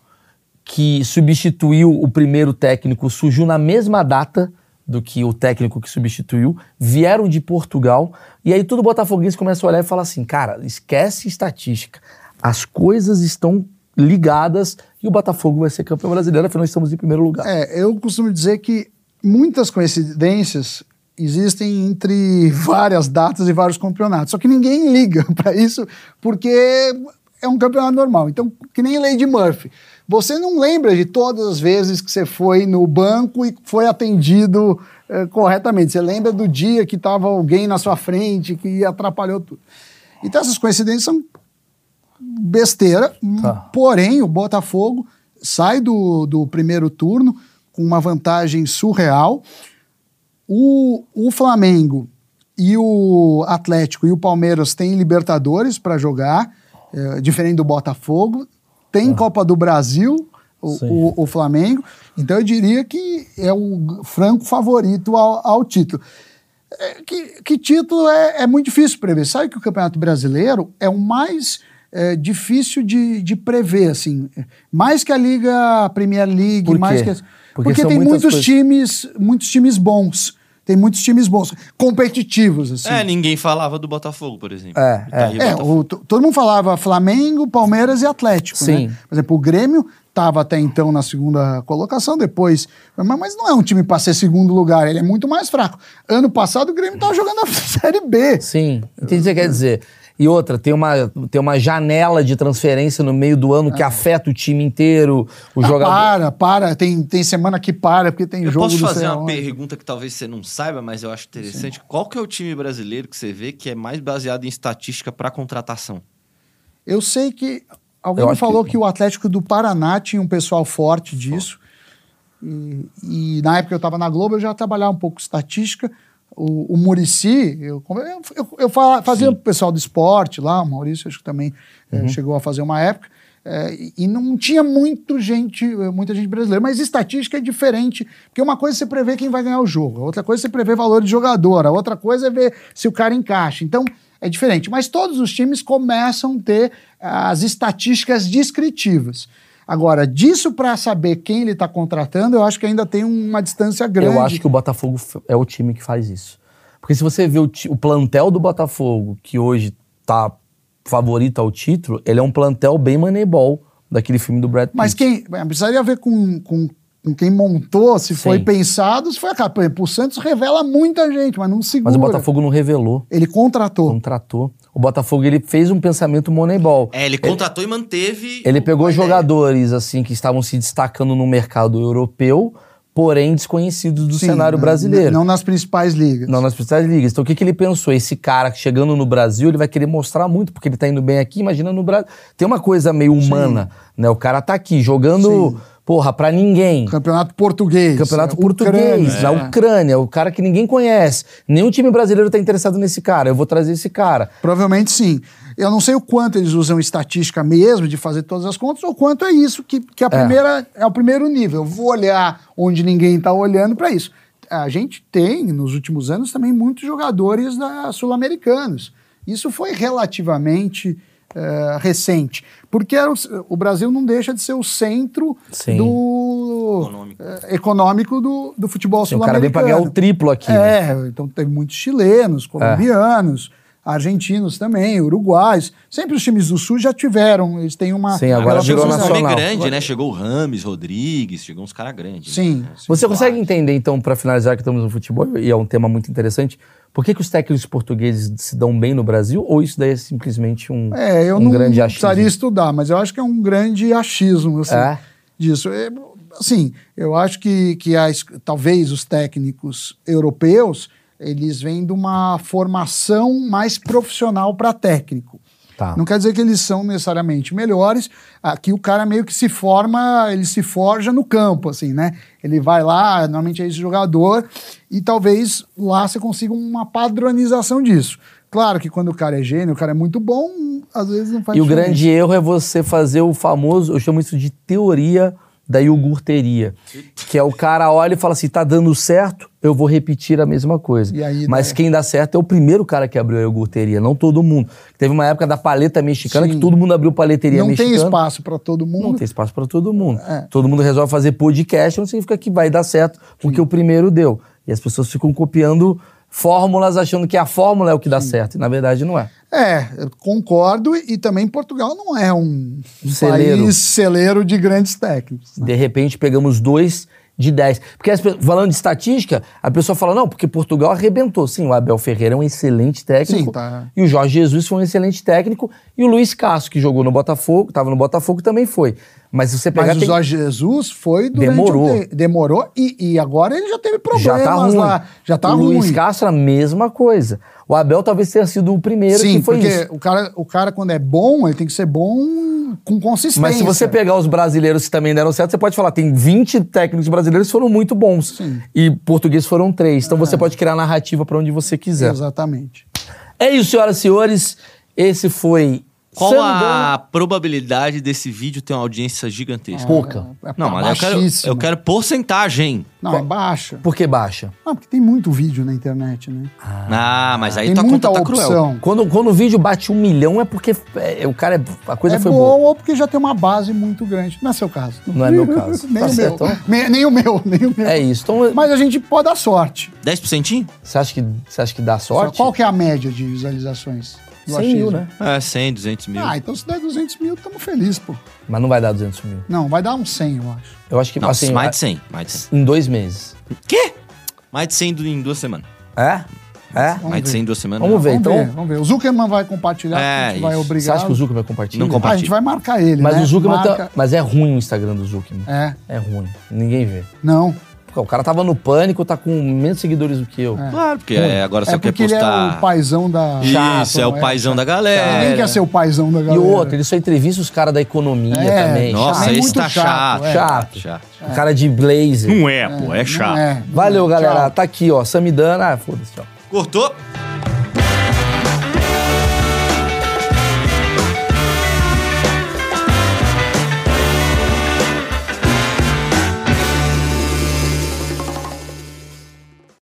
que substituiu o primeiro técnico surgiu na mesma data do que o técnico que substituiu, vieram de Portugal, e aí todo botafoguense começa a olhar e fala assim, cara, esquece estatística, as coisas estão ligadas e o Botafogo vai ser campeão brasileiro, afinal estamos em primeiro lugar. É, eu costumo dizer que muitas coincidências existem entre várias datas e vários campeonatos. Só que ninguém liga para isso porque é um campeonato normal. Então, que nem de Murphy. Você não lembra de todas as vezes que você foi no banco e foi atendido eh, corretamente. Você lembra do dia que estava alguém na sua frente que atrapalhou tudo. Então, essas coincidências são besteira, Tá. porém o Botafogo sai do, do primeiro turno com uma vantagem surreal. O, o Flamengo e o Atlético e o Palmeiras têm Libertadores para jogar, eh, diferente do Botafogo. Tem Copa do Brasil. Sim. o, o Flamengo. Então eu diria que é o franco favorito ao, ao título. É, que, que título é, é muito difícil prever. Sabe que o Campeonato Brasileiro é o mais é, difícil de, de prever, assim. Mais que a Liga Premier League, Por quê? mais que. Porque Porque, tem muitos coisas. times, muitos times bons. Tem muitos times bons, competitivos, assim. É, ninguém falava do Botafogo, por exemplo. É, Tá É, Botafogo. o- to- todo mundo falava Flamengo, Palmeiras e Atlético. Sim. Né? Por exemplo, o Grêmio estava até então na segunda colocação, depois. Mas, mas não é um time para ser segundo lugar, ele é muito mais fraco. Ano passado o Grêmio estava jogando a Série B. Sim, entendi o que você quer dizer. E outra, tem uma, tem uma janela de transferência no meio do ano que afeta o time inteiro, o Ah, jogador. Para, para. Tem, tem semana que para, porque tem Eu jogo posso fazer uma aonde. pergunta que talvez você não saiba, mas eu acho interessante. Qual que é o time brasileiro que você vê que é mais baseado em estatística para contratação? Eu sei que. Alguém Eu me falou que- que... o Atlético do Paraná tinha um pessoal forte disso. E, e na época que eu estava na Globo, eu já trabalhava um pouco estatística. O, o Murici, eu, eu, eu, fazia o pessoal do esporte lá, o Maurício acho que também eh, Uhum. chegou a fazer uma época. eh, e- não tinha muito gente, eh, muita gente brasileira. Mas estatística é diferente, porque uma coisa é você prever quem vai ganhar o jogo, outra coisa é você prever valor de jogador, a outra coisa é ver se o cara encaixa. Então, é diferente. Mas todos os times começam a ter as estatísticas descritivas. Agora, disso para saber quem ele está contratando, eu acho que ainda tem uma distância grande. Eu acho que o Botafogo é o time que faz isso. Porque se você vê o, o plantel do Botafogo, que hoje tá favorito ao título, ele é um plantel bem moneyball daquele filme do Brad Pitt. Mas quem. Precisaria ver com, com, com quem montou, se foi Sim. pensado, se foi a exemplo, o Santos revela muita gente, mas não segura. Mas o Botafogo não revelou, Ele contratou. contratou. O Botafogo ele fez um pensamento moneyball. É, ele contratou e manteve. Ele pegou jogadores assim que estavam se destacando no mercado europeu, porém desconhecidos do Sim, cenário não- brasileiro. Não nas principais ligas. Não nas principais ligas. Então o que, que ele pensou? Esse cara chegando no Brasil, ele vai querer mostrar muito, porque ele tá indo bem aqui, imagina no Brasil. Tem uma coisa meio humana, né? O cara tá aqui jogando, Sim. Porra, pra ninguém. Campeonato português. Campeonato é, português, Ucrânia, na é. Ucrânia, o cara que ninguém conhece. Nenhum time brasileiro tá interessado nesse cara. Eu vou trazer esse cara. Provavelmente sim. Eu não sei o quanto eles usam estatística mesmo de fazer todas as contas, ou quanto é isso que, que a primeira, é. o primeiro nível. Eu vou olhar onde ninguém está olhando para isso. A gente tem, nos últimos anos, também muitos jogadores da- sul-americanos. Isso foi relativamente eh, recente. Porque era o, o Brasil não deixa de ser o centro Sim. do Econômico. eh, econômico do, do futebol Assim, o cara vem sul-americano. ganhar o triplo aqui. né? É, então tem muitos chilenos, colombianos, argentinos também, uruguais. Sempre os times do sul já tiveram, eles têm uma. Sim, agora virou profundidade. nome nacional. grande, né? Chegou o Rames, Rodrigues, chegou uns caras grandes. Sim. Né? Você consegue entender, então, pra finalizar que estamos no futebol, e é um tema muito interessante, por que, que os técnicos portugueses se dão bem no Brasil, ou isso daí é simplesmente um, É, eu um não grande achismo? precisaria estudar, mas eu acho que é um grande achismo assim, É? disso. É, assim, eu acho que, que as, talvez os técnicos europeus eles vêm de uma formação mais profissional para técnico. Tá. Não quer dizer que eles são necessariamente melhores. Aqui o cara meio que se forma, ele se forja no campo, assim, né? Ele vai lá, normalmente é esse jogador, e talvez lá você consiga uma padronização disso. Claro que quando o cara é gênio, o cara é muito bom, às vezes não faz E o diferença. grande erro é você fazer o famoso, eu chamo isso de teoria da iogurteria. Que é o cara olha e fala assim, tá dando certo, eu vou repetir a mesma coisa. Aí Mas dá- quem dá certo é o primeiro cara que abriu a iogurteria, não todo mundo. Teve uma época da paleta mexicana Sim. que todo mundo abriu paleteria Não mexicana. tem espaço para todo mundo. Não tem espaço para todo mundo. É. Todo mundo resolve fazer podcast, não significa que vai dar certo, porque o primeiro deu. E as pessoas ficam copiando fórmulas achando que a fórmula é o que dá certo, e na verdade não é. É, concordo, e também Portugal não é um, um Celeiro. país celeiro de grandes técnicos. né? De repente pegamos dois de 10. Porque as falando de estatística, a pessoa fala, não, porque Portugal arrebentou. Sim, o Abel Ferreira é um excelente técnico. Sim, tá. E o Jorge Jesus foi um excelente técnico. E o Luiz Castro, que jogou no Botafogo, estava no Botafogo, também foi. Mas você pegar. Mas o tem- Jorge Jesus foi durante Demorou. um te- demorou e, e agora ele já teve problemas já tá ruim. lá. Já tá o ruim. Luiz Castro, a mesma coisa. O Abel talvez tenha sido o primeiro Sim, que foi porque isso. o cara, o cara, quando é bom, ele tem que ser bom com consistência. Mas se você pegar os brasileiros que também deram certo, você pode falar, tem 20 técnicos brasileiros que foram muito bons. Sim. E portugueses foram três. Então você pode criar narrativa para onde você quiser. Exatamente. É isso, senhoras e senhores. Esse foi Qual a probabilidade desse vídeo ter uma audiência gigantesca? Pouca. É Não, mas eu quero, eu quero porcentagem. Não, é baixa. Por que baixa? Ah, porque tem muito vídeo na internet, né? Ah, mas aí tem tua muita conta tá cruel. opção. Quando, quando o vídeo bate um milhão é porque é, o cara é- a coisa é foi boa. ou porque já tem uma base muito grande. Não é seu caso. Não é meu caso. nem Tá o certo, meu. então. Me- Nem o meu, nem o meu. É isso. Então, Mas a gente pode dar sorte. 10%? você acha que você acha que dá sorte? Qual que é a média de visualizações? Do 100 mil, achismo? né? É, 100, 200 mil. Ah, então se der 200 mil, estamos felizes, pô. Mas não vai dar 200 mil. Não, vai dar uns 100, eu acho. Eu acho que Não, assim, mais de 100. Mais de 100. em dois meses. Quê? Mais de 100 do- em duas semanas. É? É? Vamos mais de ver. 100 em duas semanas. Vamos ver. Vamos então- ver, vamos ver. O Zuckerman vai compartilhar, É, a gente vai isso. obrigar. Você acha que o Zuckerman compartilha? Não compartilha. Ah, a gente vai marcar ele, Mas né? o Zuckerman tá- Marca- Mas é ruim o Instagram do Zuckerman. É, É ruim. Ninguém vê. não. O cara tava no pânico, tá com menos seguidores do que eu. Claro, porque é, agora você É quer porque ele é postar... o paizão da... Isso, Chato, é o é, paizão da Ninguém galera. quer ser o paizão da E galera. outra, ele só entrevista os caras da economia É, também. Nossa, Chato. esse tá chato, chato. é. Chato. chato. O cara de blazer. Não é, pô, é chato. É. Valeu, galera. Tchau. Tá aqui, ó. Samidana. Ah, foda-se, ó. Cortou?